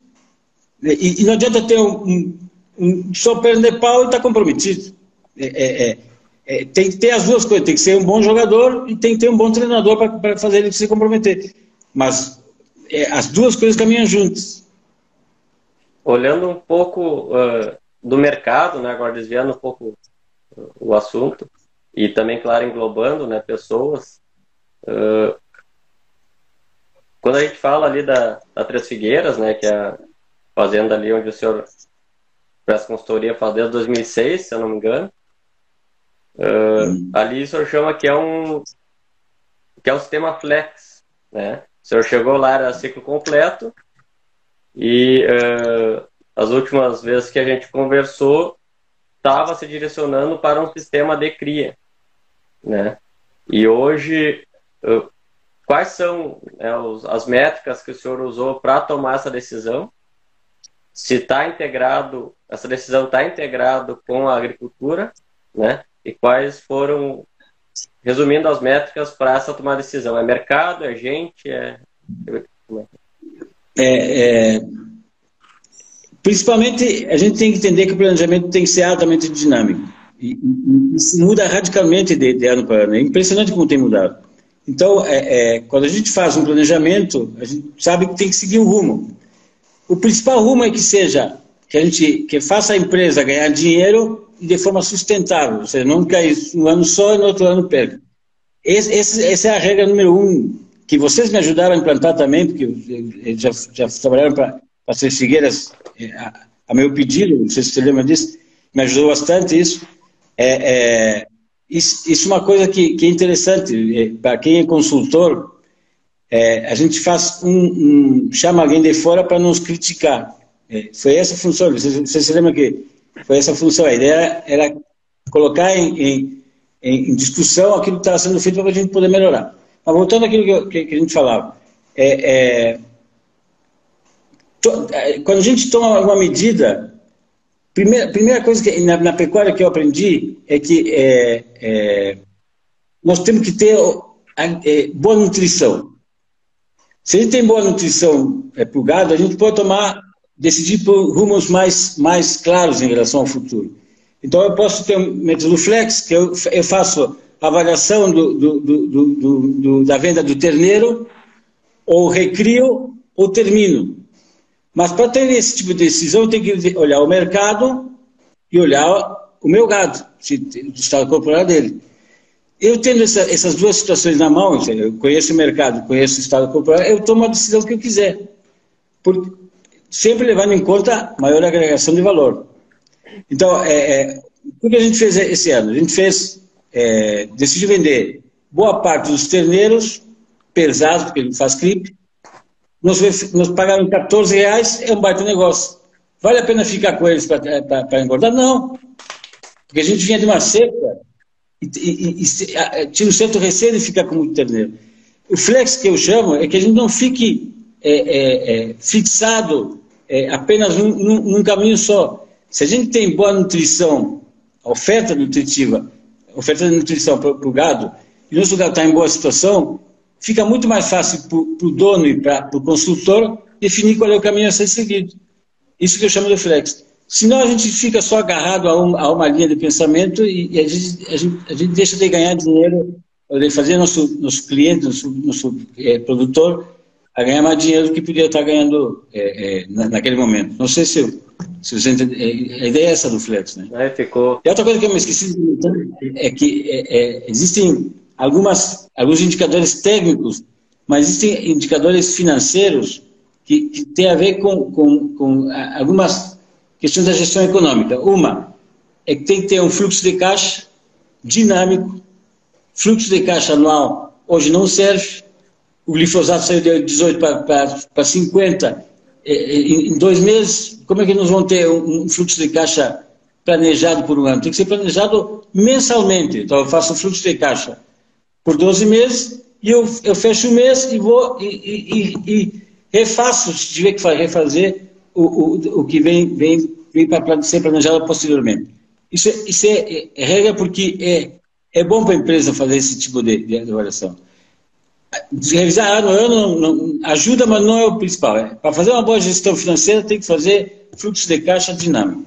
E, e, não adianta ter um, um, só perna de pau e está comprometido. É, é, é, é, tem que ter as duas coisas, tem que ser um bom jogador e tem que ter um bom treinador para fazer ele se comprometer. Mas é, as duas coisas caminham juntas. Olhando um pouco uh, do mercado, né, agora desviando um pouco o assunto, e também, claro, englobando né, pessoas, uh, quando a gente fala ali da, da Três Figueiras, né, que é a fazenda ali onde o senhor presta consultoria faz desde 2006, se eu não me engano, uh, ali o senhor chama que é um que é o sistema flex, né? O senhor chegou lá, era ciclo completo, e uh, as últimas vezes que a gente conversou, estava se direcionando para um sistema de cria, né? E hoje, uh, Quais são né, os, as métricas que o senhor usou para tomar essa decisão? Se está integrado, essa decisão está integrado com a agricultura, né? E quais foram, resumindo as métricas para essa tomar decisão? É mercado, é gente, é, é, é... Principalmente, a gente tem que entender que o planejamento tem que ser altamente dinâmico. E, e, e muda radicalmente de, de ano para ano. É impressionante como tem mudado. Então, é, é, quando a gente faz um planejamento, a gente sabe que tem que seguir um rumo. O principal rumo é que seja que a gente que faça a empresa ganhar dinheiro de forma sustentável, ou seja, não cair um ano só e no outro ano perde. Esse, esse, essa é a regra número um que vocês me ajudaram a implantar também, porque já, já trabalharam para ser Figueiras é, a, a, meu pedido, não sei se você lembra disso, me ajudou bastante isso. É, é, isso, isso é uma coisa que, que é interessante, é, para quem é consultor, é, a gente faz um, um, chama alguém de fora para nos criticar. Foi essa a função, você, você se lembra que foi essa a função, a ideia era colocar em, em, em discussão aquilo que estava sendo feito para a gente poder melhorar. Mas voltando àquilo que, que a gente falava, é, é, to, é, quando a gente toma uma medida, Primeira, primeira coisa que na, na, pecuária que eu aprendi é que é, é, nós temos que ter é, boa nutrição. Se a gente tem boa nutrição é, para o gado, a gente pode tomar, decidir por rumos mais, mais claros em relação ao futuro. Então eu posso ter um método flex, que eu, eu faço avaliação do, do, do, da venda do terneiro, ou recrio ou termino. Mas para ter esse tipo de decisão, tenho que olhar o mercado e olhar o meu gado, o estado corporal dele. Eu tendo essa, essas duas situações na mão, eu conheço o mercado, conheço o estado corporal, eu tomo a decisão que eu quiser. Por, sempre levando em conta maior agregação de valor. Então, é, é, o que a gente fez esse ano? A gente fez, é, vender boa parte dos terneiros pesados, porque ele faz clipe, nos, nos pagaram 14 reais, é um baita negócio. Vale a pena ficar com eles para engordar? Não. Porque a gente vinha de uma seca e, e, e um certo receio de ficar com muito terneiro. O flex que eu chamo é que a gente não fique é, é, é, fixado é, apenas num, num, caminho só. Se a gente tem boa nutrição, oferta nutritiva, oferta de nutrição para o gado, e o gado está em boa situação, fica muito mais fácil para o dono e para o consultor definir qual é o caminho a ser seguido. Isso que eu chamo de flex. Senão a gente fica só agarrado a, um, a uma linha de pensamento e, e a, gente, a, gente, a, gente, deixa de ganhar dinheiro, de fazer nosso, nosso cliente, nosso, nosso é, produtor, a ganhar mais dinheiro do que podia estar ganhando é, é, naquele momento. Não sei se, eu, se você entende. É, a ideia é essa do flex, né? É, ficou. E outra coisa que eu me esqueci de é que é, existem algumas, alguns indicadores técnicos, mas existem indicadores financeiros que, que têm a ver com, com, com algumas questões da gestão econômica. Uma é que tem que ter um fluxo de caixa dinâmico, fluxo de caixa anual hoje não serve, o glifosato saiu de 18 para 50 é, é, em dois meses, como é que nós vamos ter um fluxo de caixa planejado por um ano? Tem que ser planejado mensalmente. Então, eu faço um fluxo de caixa por 12 meses e eu, eu fecho o mês e vou e, e, e refaço, se tiver que refazer o, o, o que vem, vem, vem para ser planejado posteriormente. Isso, é, isso é, é regra porque é, é bom para a empresa fazer esse tipo de, de avaliação. Revisar ano a ano ajuda, mas não é o principal. É, para fazer uma boa gestão financeira, tem que fazer fluxo de caixa dinâmico.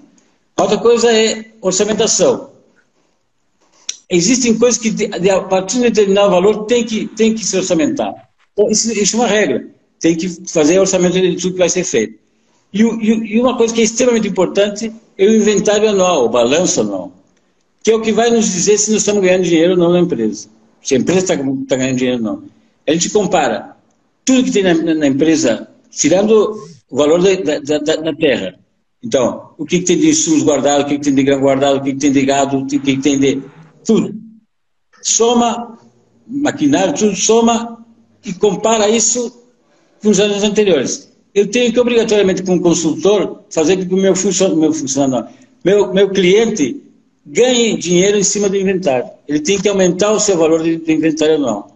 Outra coisa é orçamentação. Existem coisas que, de, a partir de determinado valor, tem que, tem que se orçamentar. Então, isso, isso é uma regra. Tem que fazer orçamento de tudo que vai ser feito. E, e, e, uma coisa que é extremamente importante é o inventário anual, o balanço anual, que é o que vai nos dizer se nós estamos ganhando dinheiro ou não na empresa. Se a empresa está tá ganhando dinheiro ou não. A gente compara tudo que tem na, na empresa, tirando o valor da, da, da, da terra. Então, o que, que, tem de insumos guardados, o que, que, tem de grão guardado, o que, que tem de gado, o que, que tem de. Tudo. Soma, maquinário, tudo soma e compara isso com os anos anteriores. Eu tenho que, obrigatoriamente, como consultor, fazer com que o meu, funcion, meu funcionário, meu, meu cliente ganhe dinheiro em cima do inventário. Ele tem que aumentar o seu valor de inventário anual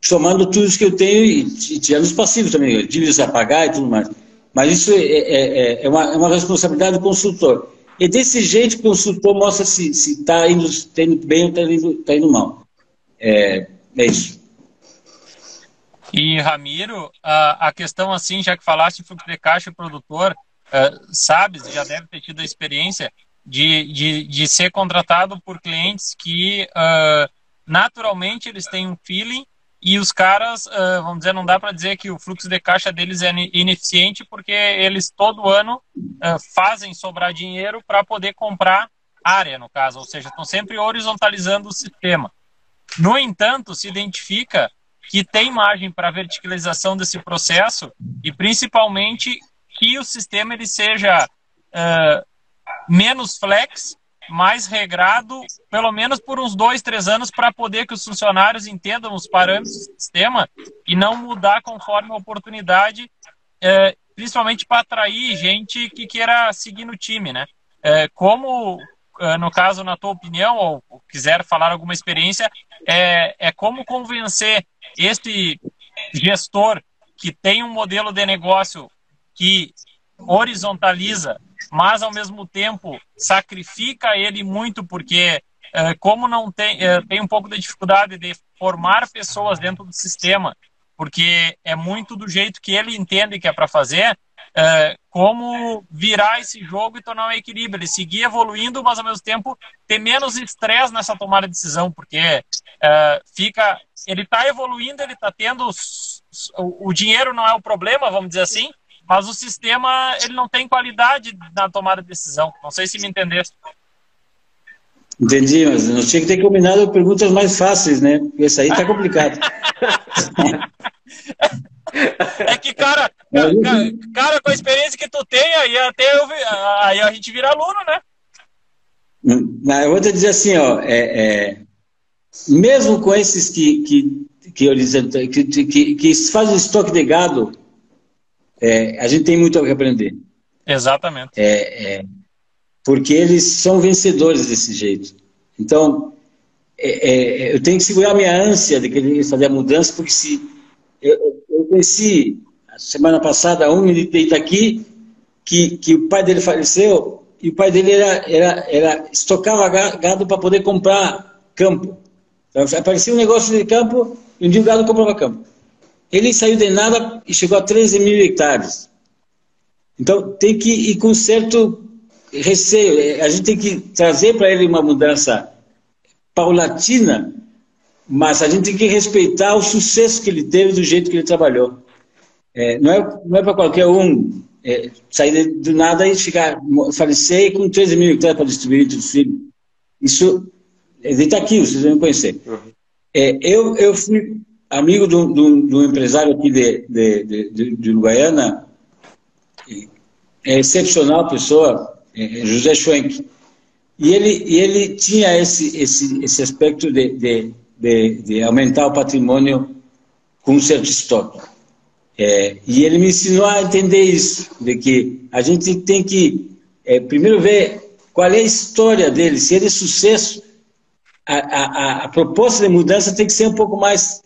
somando tudo isso que eu tenho e, e tirando os passivos também, dívidas a pagar e tudo mais. Mas isso é, é, é, é, uma, é uma responsabilidade do consultor. E desse jeito o consultor mostra se está indo, tá indo bem ou está indo, tá indo mal. É, é isso. E, Ramiro, a, a questão assim, já que falaste fluxo de caixa produtor, uh, sabes, já deve ter tido a experiência de, de, de ser contratado por clientes que uh, naturalmente eles têm um feeling e os caras, uh, vamos dizer, não dá para dizer que o fluxo de caixa deles é ineficiente, porque eles todo ano uh, fazem sobrar dinheiro para poder comprar área, no caso, ou seja, estão sempre horizontalizando o sistema. No entanto, se identifica que tem margem para verticalização desse processo e principalmente que o sistema ele seja uh, menos flex mais regrado, pelo menos por uns dois, três anos, para poder que os funcionários entendam os parâmetros do sistema e não mudar conforme a oportunidade, é, principalmente para atrair gente que queira seguir no time, né? É, como, é, no caso, na tua opinião, ou, quiser falar alguma experiência, é, é como convencer este gestor que tem um modelo de negócio que horizontaliza mas ao mesmo tempo sacrifica ele muito porque é, como não tem é, tem um pouco de dificuldade de formar pessoas dentro do sistema porque é muito do jeito que ele entende que é para fazer é, como virar esse jogo e tornar um equilíbrio ele seguir evoluindo mas ao mesmo tempo ter menos estresse nessa tomada de decisão porque fica ele está evoluindo ele está tendo o dinheiro não é o problema vamos dizer assim mas o sistema ele não tem qualidade na tomada de decisão. Não sei se me entendeste. Entendi, mas nós tinha que ter combinado perguntas mais fáceis, né? Porque isso aí tá complicado. é que, cara, cara, cara, com a experiência que tu tem, aí até eu, aí a gente vira aluno, né? Não, eu vou te dizer assim, ó, é, é, mesmo com esses que, que, que, que, que, que fazem estoque de gado, é, a gente tem muito a aprender. Exatamente. É, é, porque eles são vencedores desse jeito. Então, é, é, eu tenho que segurar minha ânsia de querer fazer a mudança, porque se eu, eu conheci semana passada um de Itaqui que, que o pai dele faleceu e o pai dele era, era, era estocava gado para poder comprar campo. Então, aparecia um negócio de campo e um dia o gado comprava campo. Ele saiu de nada e chegou a 13 mil hectares. Então tem que ir com certo receio. A gente tem que trazer para ele uma mudança paulatina, mas a gente tem que respeitar o sucesso que ele teve do jeito que ele trabalhou. É, não é, não é para qualquer um é, sair do nada e chegar, falecer com 13 mil hectares para distribuir entre os filhos. Isso, ele está aqui, vocês vão conhecer. Uhum. É, eu, eu fui amigo do, do empresário aqui de, de, de, de Uruguaiana, é excepcional pessoa, é, é José Schwenk. E ele, e ele tinha esse, esse, esse aspecto de, de, de, de aumentar o patrimônio com um certo estoque. É, e ele me ensinou a entender isso, de que a gente tem que é, primeiro ver qual é a história dele, se ele é sucesso, a, a, a proposta de mudança tem que ser um pouco mais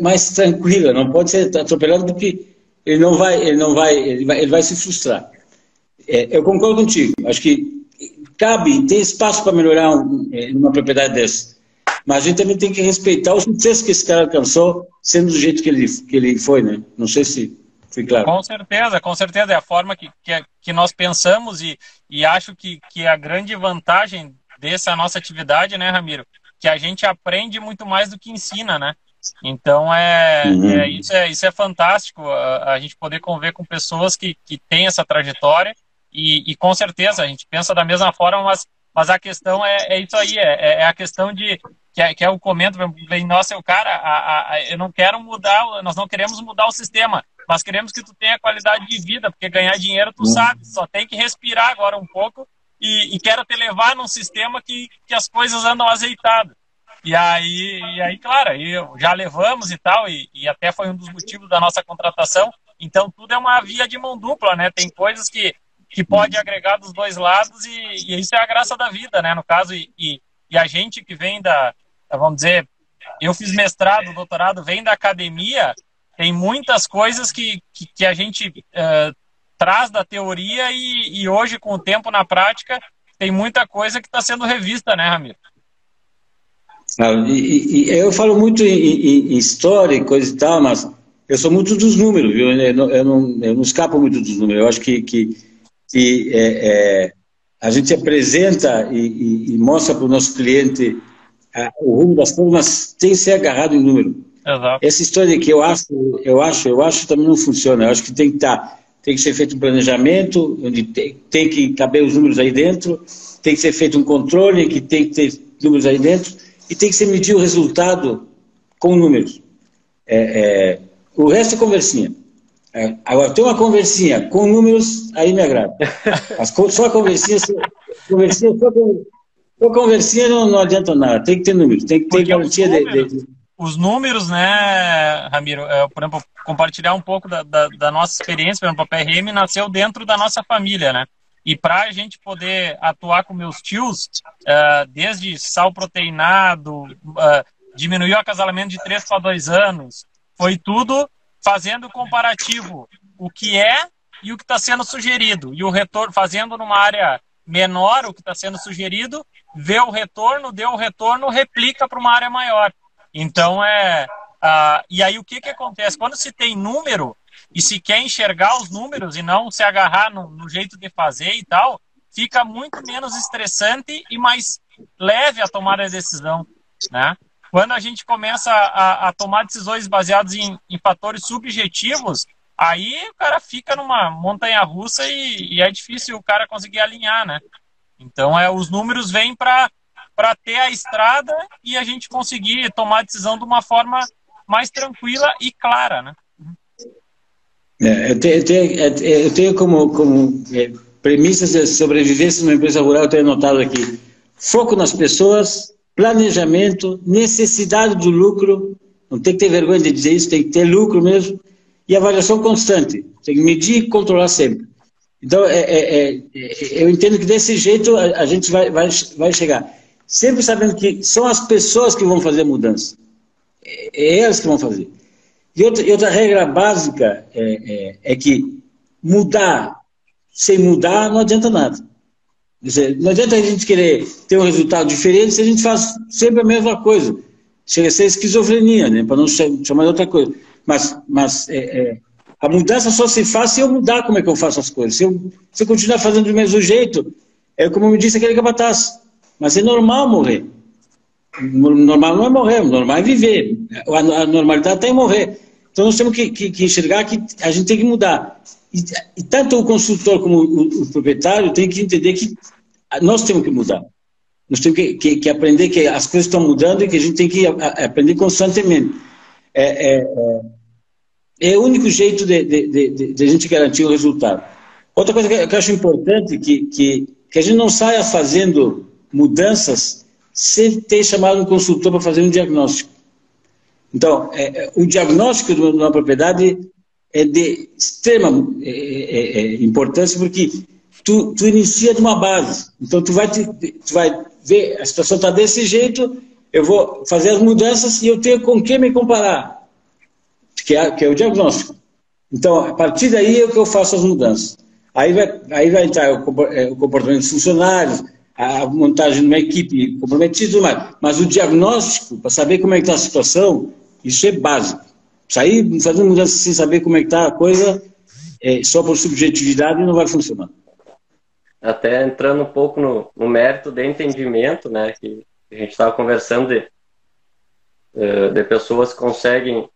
mais tranquila, não pode ser atropelado porque ele não vai, ele não vai, ele vai, ele vai se frustrar. É, eu concordo contigo. Acho que cabe, tem espaço para melhorar um, é, uma propriedade dessa. Mas a gente também tem que respeitar o sucesso que esse cara alcançou, sendo do jeito que ele, que ele foi, né? Não sei se claro. Com certeza, com certeza. É a forma que, que, que nós pensamos e, e acho que, que a grande vantagem dessa nossa atividade, né, Ramiro? Que a gente aprende muito mais do que ensina, né? Então é, uhum. é, isso, é isso é fantástico a, a, gente poder conviver com pessoas que, que têm essa trajetória e, e, com certeza a gente pensa da mesma forma, mas, mas a questão é, é isso aí, é, é a questão de que é, que é o comento, vem, nossa, o cara, a, a, eu não quero mudar, nós não queremos mudar o sistema, mas queremos que tu tenha qualidade de vida, porque ganhar dinheiro tu uhum. sabe, só tem que respirar agora um pouco e, e quero te levar num sistema que, que as coisas andam azeitadas. E aí, e aí claro, aí já levamos e tal, e, e até foi um dos motivos da nossa contratação. Então tudo é uma via de mão dupla, né? Tem coisas que, que pode agregar dos dois lados e, e isso é a graça da vida, né? No caso, e, e, e a gente que vem da, vamos dizer, eu fiz mestrado, doutorado, vem da academia, tem muitas coisas que, que, que a gente uh, traz da teoria e, e, hoje, com o tempo na prática, tem muita coisa que está sendo revista, né, Ramiro? Ah, e, e, eu falo muito em, em, em, história e coisa e tal, mas eu sou muito dos números, viu? Eu não, eu não, eu não escapo muito dos números. Eu acho que, que, que é, é, a gente apresenta e, e mostra para o nosso cliente o rumo das coisas, mas tem que ser agarrado em número. Exato. Essa história que eu acho, eu acho, eu acho também não funciona. Eu acho que tem que estar, tá, tem que ser feito um planejamento, onde tem, tem que caber os números aí dentro, tem que ser feito um controle que tem que ter números aí dentro e tem que ser medir o resultado com números. É, é, o resto é conversinha. É, agora, tem uma conversinha com números, aí me agrada. Mas só a conversinha, conversinha só, o conversinha não, não adianta nada, tem que ter números, tem que ter Porque garantia de, de, Os números, né, Ramiro, é, por exemplo, compartilhar um pouco da, da, da nossa experiência, por exemplo, a PRM nasceu dentro da nossa família, né? E para a gente poder atuar com meus tios, uh, desde sal proteinado, uh, diminuir o acasalamento de 3 para 2 anos, foi tudo fazendo comparativo o que é e o que está sendo sugerido. E o retorno, fazendo numa área menor o que está sendo sugerido, vê o retorno, deu o retorno, replica para uma área maior. Então é. Uh, e aí o que, que acontece? Quando se tem número e se quer enxergar os números e não se agarrar no, no jeito de fazer e tal, fica muito menos estressante e mais leve a tomar a decisão. Né? Quando a gente começa a, a tomar decisões baseadas em, em fatores subjetivos, aí o cara fica numa montanha russa e, e, é difícil o cara conseguir alinhar, né? Então, é, os números vêm para ter a estrada e a gente conseguir tomar a decisão de uma forma mais tranquila e clara, né? É, eu, tenho, como, como é, premissas de sobrevivência numa empresa rural, eu tenho anotado aqui, foco nas pessoas, planejamento, necessidade do lucro, não tem que ter vergonha de dizer isso, tem que ter lucro mesmo, e avaliação constante, tem que medir e controlar sempre. Então, é, é, é, eu entendo que desse jeito a, a, gente vai, vai, vai chegar. Sempre sabendo que são as pessoas que vão fazer a mudança. É elas que vão fazer. E outra, e outra regra básica é, é, é que mudar sem mudar não adianta nada. Dizer, não adianta a gente querer ter um resultado diferente se a gente faz sempre a mesma coisa. Chega a ser esquizofrenia, né? para não chamar de outra coisa. Mas, mas é, é, a mudança só se faz se eu mudar como é que eu faço as coisas. Se eu, se eu continuar fazendo do mesmo jeito, é como me disse aquele capataz. Mas é normal morrer. Normal não é morrer, normal é viver. A, normalidade está em morrer. Então nós temos que, que, que, enxergar que a gente tem que mudar. E, e tanto o consultor como o, o, proprietário tem que entender que nós temos que mudar. Nós temos que, que, que aprender que as coisas estão mudando e que a gente tem que aprender constantemente. É, é, é é o único jeito de, de, de, de, a gente garantir o resultado. Outra coisa que eu acho importante que, que, que a gente não saia fazendo mudanças sem ter chamado um consultor para fazer um diagnóstico. Então, é, é o diagnóstico de uma propriedade é de extrema é, é, é, importância porque tu, tu inicia de uma base. Então, tu vai, te, tu vai ver, a situação está desse jeito, eu vou fazer as mudanças e eu tenho com quem me comparar que é, que é o diagnóstico. Então, a partir daí é que eu faço as mudanças. Aí vai, aí vai entrar o, comportamento dos funcionários, a montagem de uma equipe comprometida, mas, mas o diagnóstico, para saber como é que está a situação, isso é básico. sair fazendo mudança sem saber como é que está a coisa, é, só por subjetividade não vai funcionar. Até entrando um pouco no, no mérito de entendimento, né, que a gente estava conversando de, eh, de pessoas que conseguem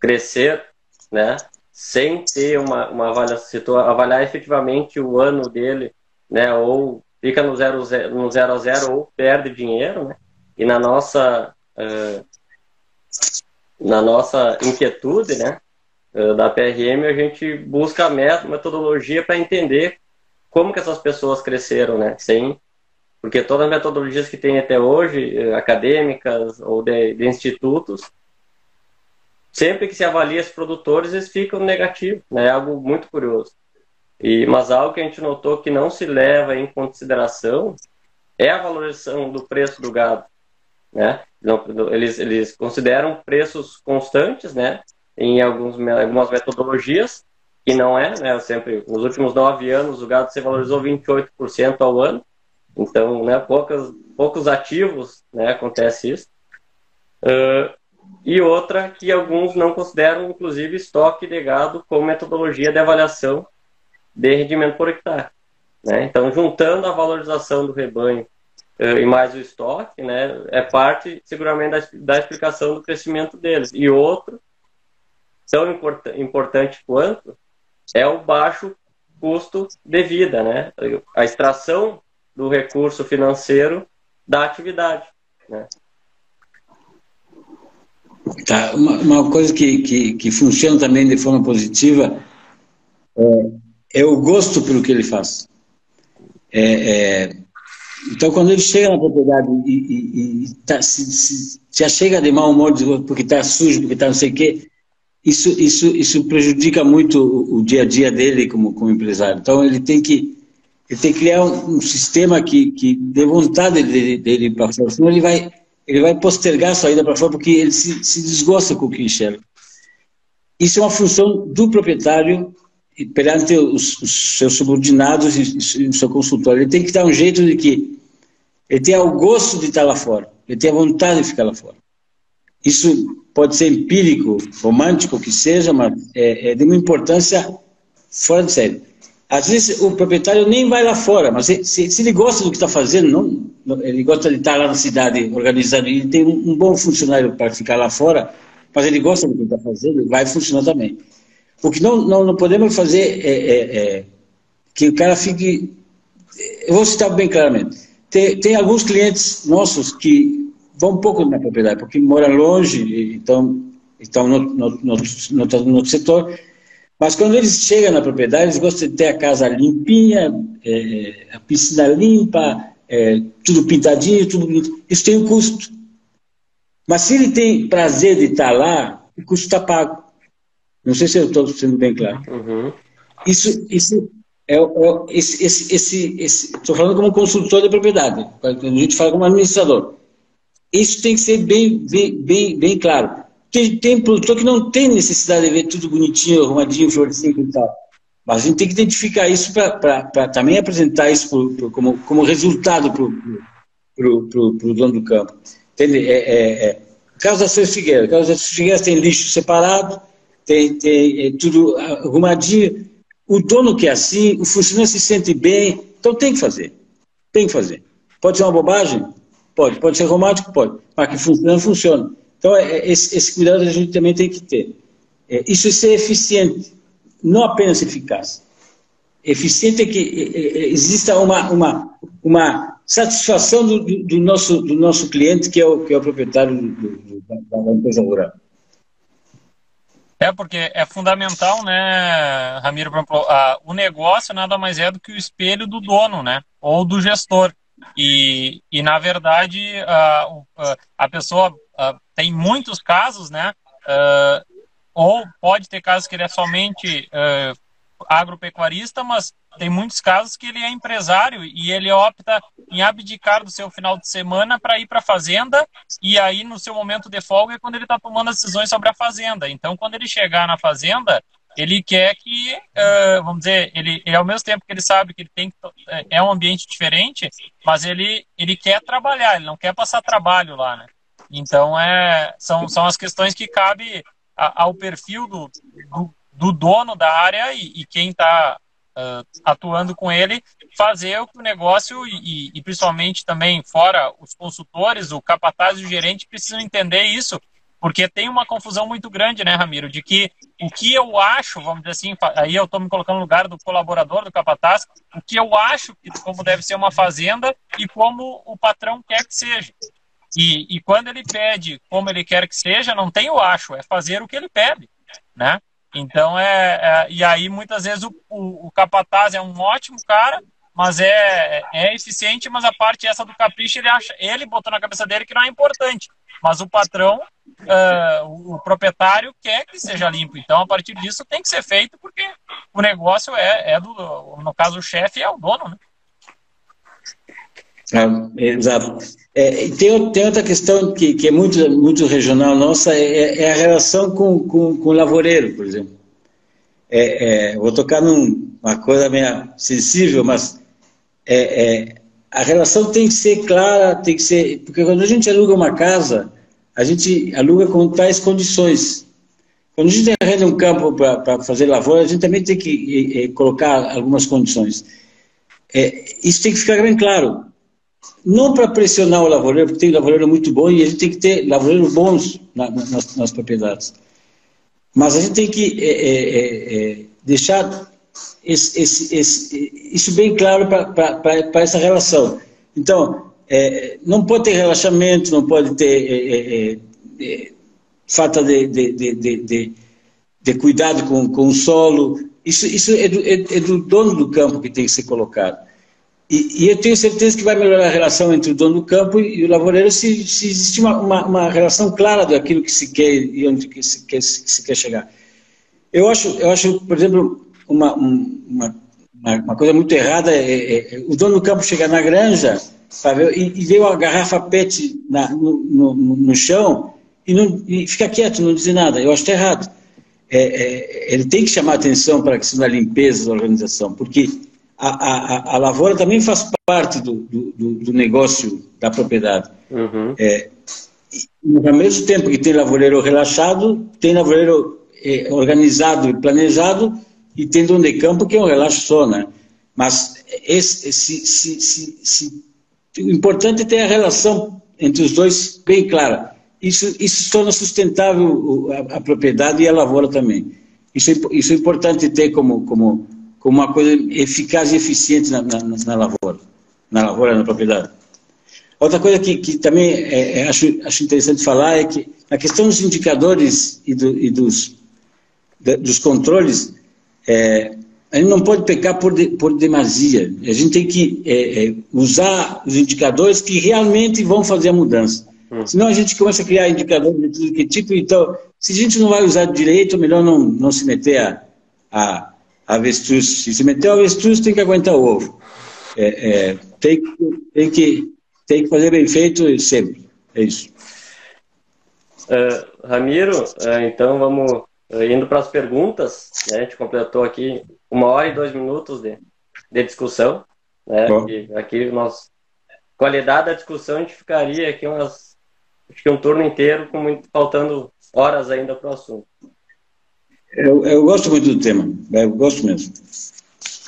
crescer, né, sem ter uma, uma avaliação, avaliar efetivamente o ano dele, né, ou fica no zero, zero, no zero a zero ou perde dinheiro, né, e na nossa uh, na nossa inquietude, né, uh, da PRM, a gente busca metodologia para entender como que essas pessoas cresceram, né, sem porque todas as metodologias que tem até hoje, acadêmicas ou de, de institutos, sempre que se avalia os produtores, eles ficam negativos, né? É algo muito curioso. E, mas algo que a gente notou que não se leva em consideração é a valorização do preço do gado, né? Eles, eles consideram preços constantes, né? Em alguns, algumas metodologias, que não é, né? Sempre, nos últimos nove anos, o gado se valorizou 28% ao ano. Então, né, poucos, poucos ativos, né, acontece isso. Uh, e outra que alguns não consideram, inclusive, estoque de gado como metodologia de avaliação de rendimento por hectare. Né? Então, juntando a valorização do rebanho e mais o estoque, né, é parte, seguramente, da, da explicação do crescimento deles. E outro, tão import, importante quanto, é o baixo custo de vida, né? A extração do recurso financeiro da atividade, né? Tá. Uma, uma coisa que, que, que, funciona também de forma positiva é, é o gosto pelo que ele faz. É, é, então, quando ele chega na propriedade e, e, e tá, se, se, já chega de mau humor porque está sujo, porque está não sei o quê, isso, isso, isso prejudica muito o, o, dia a dia dele como, como empresário. Então, ele tem que, ele tem que criar um, um sistema que, que dê vontade dele, dele para fora, senão ele vai ele vai postergar a saída para fora porque ele se, se desgosta com o que enxerga. Isso é uma função do proprietário perante os, os seus subordinados e, e o seu consultório. Ele tem que dar um jeito de que ele tenha o gosto de estar lá fora, ele tenha vontade de ficar lá fora. Isso pode ser empírico, romântico, que seja, mas é, é de uma importância fora de série. Às vezes o proprietário nem vai lá fora, mas se, se ele gosta do que está fazendo, não, ele gosta de estar lá na cidade organizado, e tem um, um bom funcionário para ficar lá fora, mas ele gosta do que está fazendo, vai funcionar também. O que não, não, não podemos fazer é, é, é, que o cara fique. Eu vou citar bem claramente. Tem, tem alguns clientes nossos que vão um pouco na propriedade, porque moram longe, então estão no, no, no, no, no setor, mas quando eles chegam na propriedade, eles gostam de ter a casa limpinha, é, a piscina limpa, é, tudo pintadinho, tudo bonito. Isso tem um custo. Mas se ele tem prazer de estar lá, o custo está pago. Não sei se eu estou sendo bem claro. Uhum. Isso, isso é, é esse, esse, esse, esse, estou falando como consultor de propriedade. A gente fala como administrador. Isso tem que ser bem, bem, bem, bem claro. Tem, tem produtor que não tem necessidade de ver tudo bonitinho, arrumadinho, florzinho e tal. Mas a gente tem que identificar isso para também apresentar isso pro, pro, como, como resultado para o dono do campo. Entende? É, é, é. Caso das Três Figueiras. Caso das Três Figueiras tem lixo separado, tem, tem é, tudo arrumadinho. O dono que é assim, o funcionário se sente bem, então tem que fazer. Tem que fazer. Pode ser uma bobagem? Pode. Pode ser romântico? Pode. Mas que funciona, funciona. Então, é, é, esse, esse, cuidado a gente também tem que ter. É, isso é ser eficiente, não apenas eficaz. Eficiente é que é, é, exista uma, uma, uma satisfação do, do, nosso, do nosso cliente, que é o, que é o proprietário do, da, da empresa rural. É, porque é fundamental, né, Ramiro, por exemplo, a, o negócio nada mais é do que o espelho do dono, né, ou do gestor. E, e na verdade, a, a pessoa uh, tem muitos casos, né? Ou pode ter casos que ele é somente agropecuarista, mas tem muitos casos que ele é empresário e ele opta em abdicar do seu final de semana para ir para a fazenda e aí no seu momento de folga é quando ele está tomando decisões sobre a fazenda. Então, quando ele chegar na fazenda, ele quer que, uh, vamos dizer, ele, ele, ao mesmo tempo que ele sabe que ele tem que, é um ambiente diferente, mas ele, ele quer trabalhar, ele não quer passar trabalho lá, né? Então, é, são, são as questões que cabe ao perfil do, do, do, dono da área e, e quem está uh, atuando com ele, fazer o negócio e, e, principalmente também fora os consultores, o capataz e o gerente precisam entender isso, porque tem uma confusão muito grande, né, Ramiro, de que o que eu acho, vamos dizer assim, aí eu estou me colocando no lugar do colaborador do capataz, o que eu acho que como deve ser uma fazenda e como o patrão quer que seja. E, e quando ele pede como ele quer que seja, não tem o acho, é fazer o que ele pede, né? Então é, é e aí muitas vezes o, o, o, capataz é um ótimo cara, mas é, é eficiente, mas a parte essa do capricho ele acha, ele botou na cabeça dele que não é importante, mas o patrão, uh, o, o proprietário quer que seja limpo. Então a partir disso tem que ser feito porque o negócio é, é do, no caso o chefe é o dono, né? É, exato. É, tem, tem outra questão que, que é muito, muito regional nossa, é, é a relação com, com, com, o lavoureiro, por exemplo. É, é vou tocar numa coisa meio sensível, mas é, é, a relação tem que ser clara, tem que ser. Porque quando a gente aluga uma casa, a gente aluga com tais condições. Quando a gente arrenda um campo para fazer lavoura, a gente também tem que colocar algumas condições. isso tem que ficar bem claro não para pressionar o lavoureiro, porque tem lavoureiro muito bom e a gente tem que ter lavoureiros bons na, nas, nas, propriedades. Mas a gente tem que é, é, é, é deixar esse, esse, esse, isso bem claro para essa relação. Então, é, não pode ter relaxamento, não pode ter é, falta de, de, de, de, cuidado com, com o solo. Isso, isso do, é do dono do campo que tem que ser colocado. E, e, eu tenho certeza que vai melhorar a relação entre o dono do campo e, o lavoureiro se, se uma, uma, uma, relação clara daquilo que se quer e onde que se, quer, se quer chegar. Eu acho, eu acho por exemplo, uma, uma, uma coisa muito errada é, é, é, o dono do campo chegar na granja ver, e, e ver uma garrafa PET na, no, no, no, chão e, não, e ficar quieto, não dizer nada. Eu acho que é errado. É, ele tem que chamar atenção para a questão da limpeza da organização, porque a, a, a lavoura também faz parte do, do, do negócio da propriedade. Uhum. É, ao mesmo tempo que tem lavoureiro relaxado, tem lavoureiro é, organizado e planejado, e tem dono de campo que é um relaxo só, né? Mas esse, esse, se, se, se, o importante é ter a relação entre os dois bem clara. Isso, isso torna sustentável a, a propriedade e a lavoura também. Isso, é isso é importante ter como, como, como uma coisa eficaz e eficiente na, na, na lavoura, na lavoura, na propriedade. Outra coisa que, que também é, é, acho, acho interessante falar é que a questão dos indicadores e, do, e dos, de, dos controles, é, a gente não pode pecar por, de, por demasia. A gente tem que é, é usar os indicadores que realmente vão fazer a mudança. Hum. Senão a gente começa a criar indicadores de tudo que tipo. Então, se a gente não vai usar direito, melhor não, não se meter a, a avestruz, se meteu avestruz, tem que aguentar o ovo. É, é, tem, tem, que, tem que fazer bem feito sempre. É isso. Uh, Ramiro, uh, então vamos uh, indo para as perguntas. Né? A gente completou aqui uma hora e dois minutos de, de discussão. Né? aqui nós qualidade da discussão a gente ficaria aqui umas acho que um turno inteiro com muito, faltando horas ainda para o assunto. Eu, eu gosto muito do tema, eu gosto mesmo.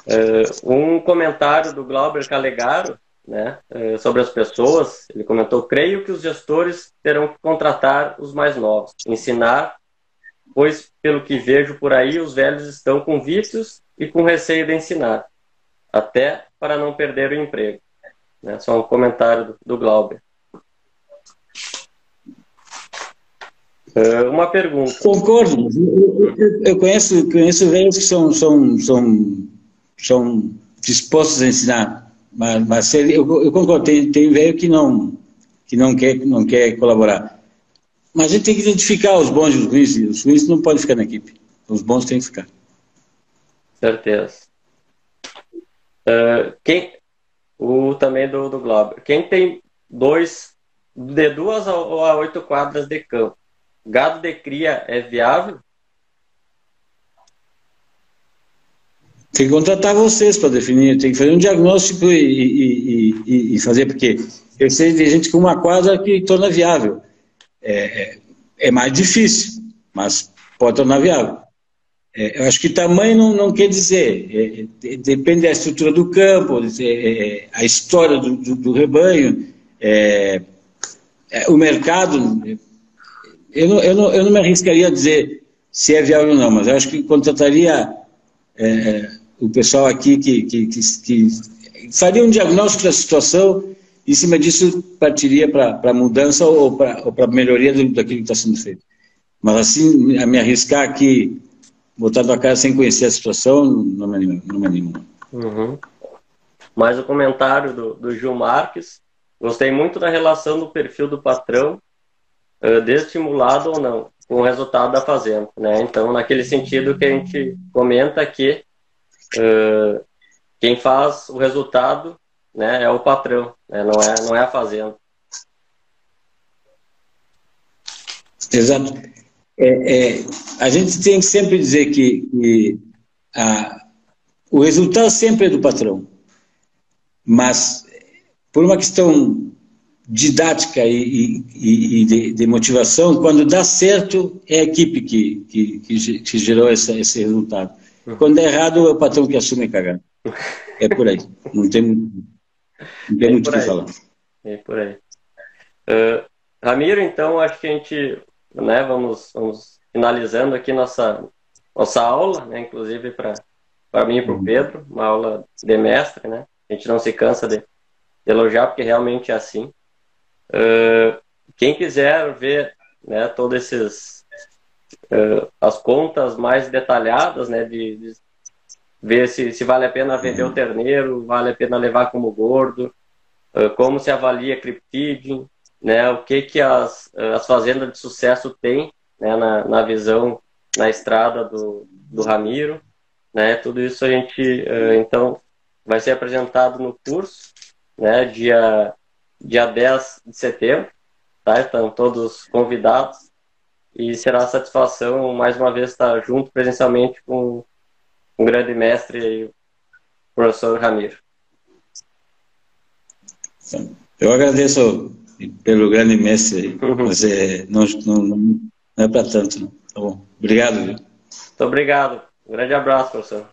Uh, um comentário do Glauber Calegaro né, uh, sobre as pessoas, ele comentou: creio que os gestores terão que contratar os mais novos, ensinar, pois, pelo que vejo por aí, os velhos estão com vícios e com receio de ensinar, até para não perder o emprego. Né, só um comentário do, do Glauber. Uh, uma pergunta. Concordo. Eu, eu, conheço, conheço velhos que são, são, são, são dispostos a ensinar, mas, mas eu, eu concordo. Tem, tem velho que não, que não quer, não quer colaborar. Mas a gente tem que identificar os bons e os ruins. Os ruins não podem ficar na equipe. Os bons têm que ficar. Certeza. Uh, quem, o também do, do Glauber. Quem tem dois, de duas a oito quadras de campo, Gado de cria é viável? Tem que contratar vocês para definir, tem que fazer um diagnóstico e, e, e, e, fazer, porque eu sei de gente com uma quadra que torna viável. É, é, é mais difícil, mas pode tornar viável. É, eu acho que tamanho não, não quer dizer, é, é depende da estrutura do campo, é, a história do, do, do rebanho, o mercado. Eu não, eu, não, eu não me arriscaria a dizer se é viável ou não, mas eu acho que contrataria o pessoal aqui que, que, que, que faria um diagnóstico da situação e, em cima disso, partiria para mudança ou para melhoria do, daquilo que está sendo feito. Mas, assim, a me arriscar aqui, botar na cara sem conhecer a situação, não me anima. Não me anima. Uhum. Mais o um comentário do, do Gil Marques. Gostei muito da relação do perfil do patrão, uh, desestimulado ou não, com o resultado da fazenda. Né? Então, naquele sentido que a gente comenta que uh, quem faz o resultado né, é o patrão, né, não, é, não é a fazenda. Exato. É, é, a gente tem que sempre dizer que, que a, o resultado sempre é do patrão, mas por uma questão didática e, e, e de, de, motivação, quando dá certo, é a equipe que, que, que gerou essa, esse resultado. Quando dá errado, é o patrão que assume cagando. É por aí. Não tem, não tem é muito o que falar. É por aí. Uh, Ramiro, então, acho que a gente né, vamos, vamos finalizando aqui nossa, nossa aula, né, inclusive para mim e para o uhum. Pedro, uma aula de mestre. Né? A gente não se cansa de, de elogiar, porque realmente é assim. Uh, quem quiser ver né, todos esses uh, as contas mais detalhadas né, de, de ver se, se vale a pena vender uhum. o terneiro, vale a pena levar como gordo, uh, como se avalia criptiding, né, o que, que as, as fazendas de sucesso têm né, na, na visão, na estrada do, do Ramiro. Né, tudo isso a gente, então, vai ser apresentado no curso, né, dia, dia 10 de setembro. Tá? Estão todos convidados e será satisfação mais uma vez estar junto presencialmente com um grande mestre, o professor Ramiro. Eu agradeço pelo grande mestre, uhum. mas é, não, não, não é para tanto. Não. Tá bom. Obrigado. Viu? Muito obrigado. Um grande abraço, professor.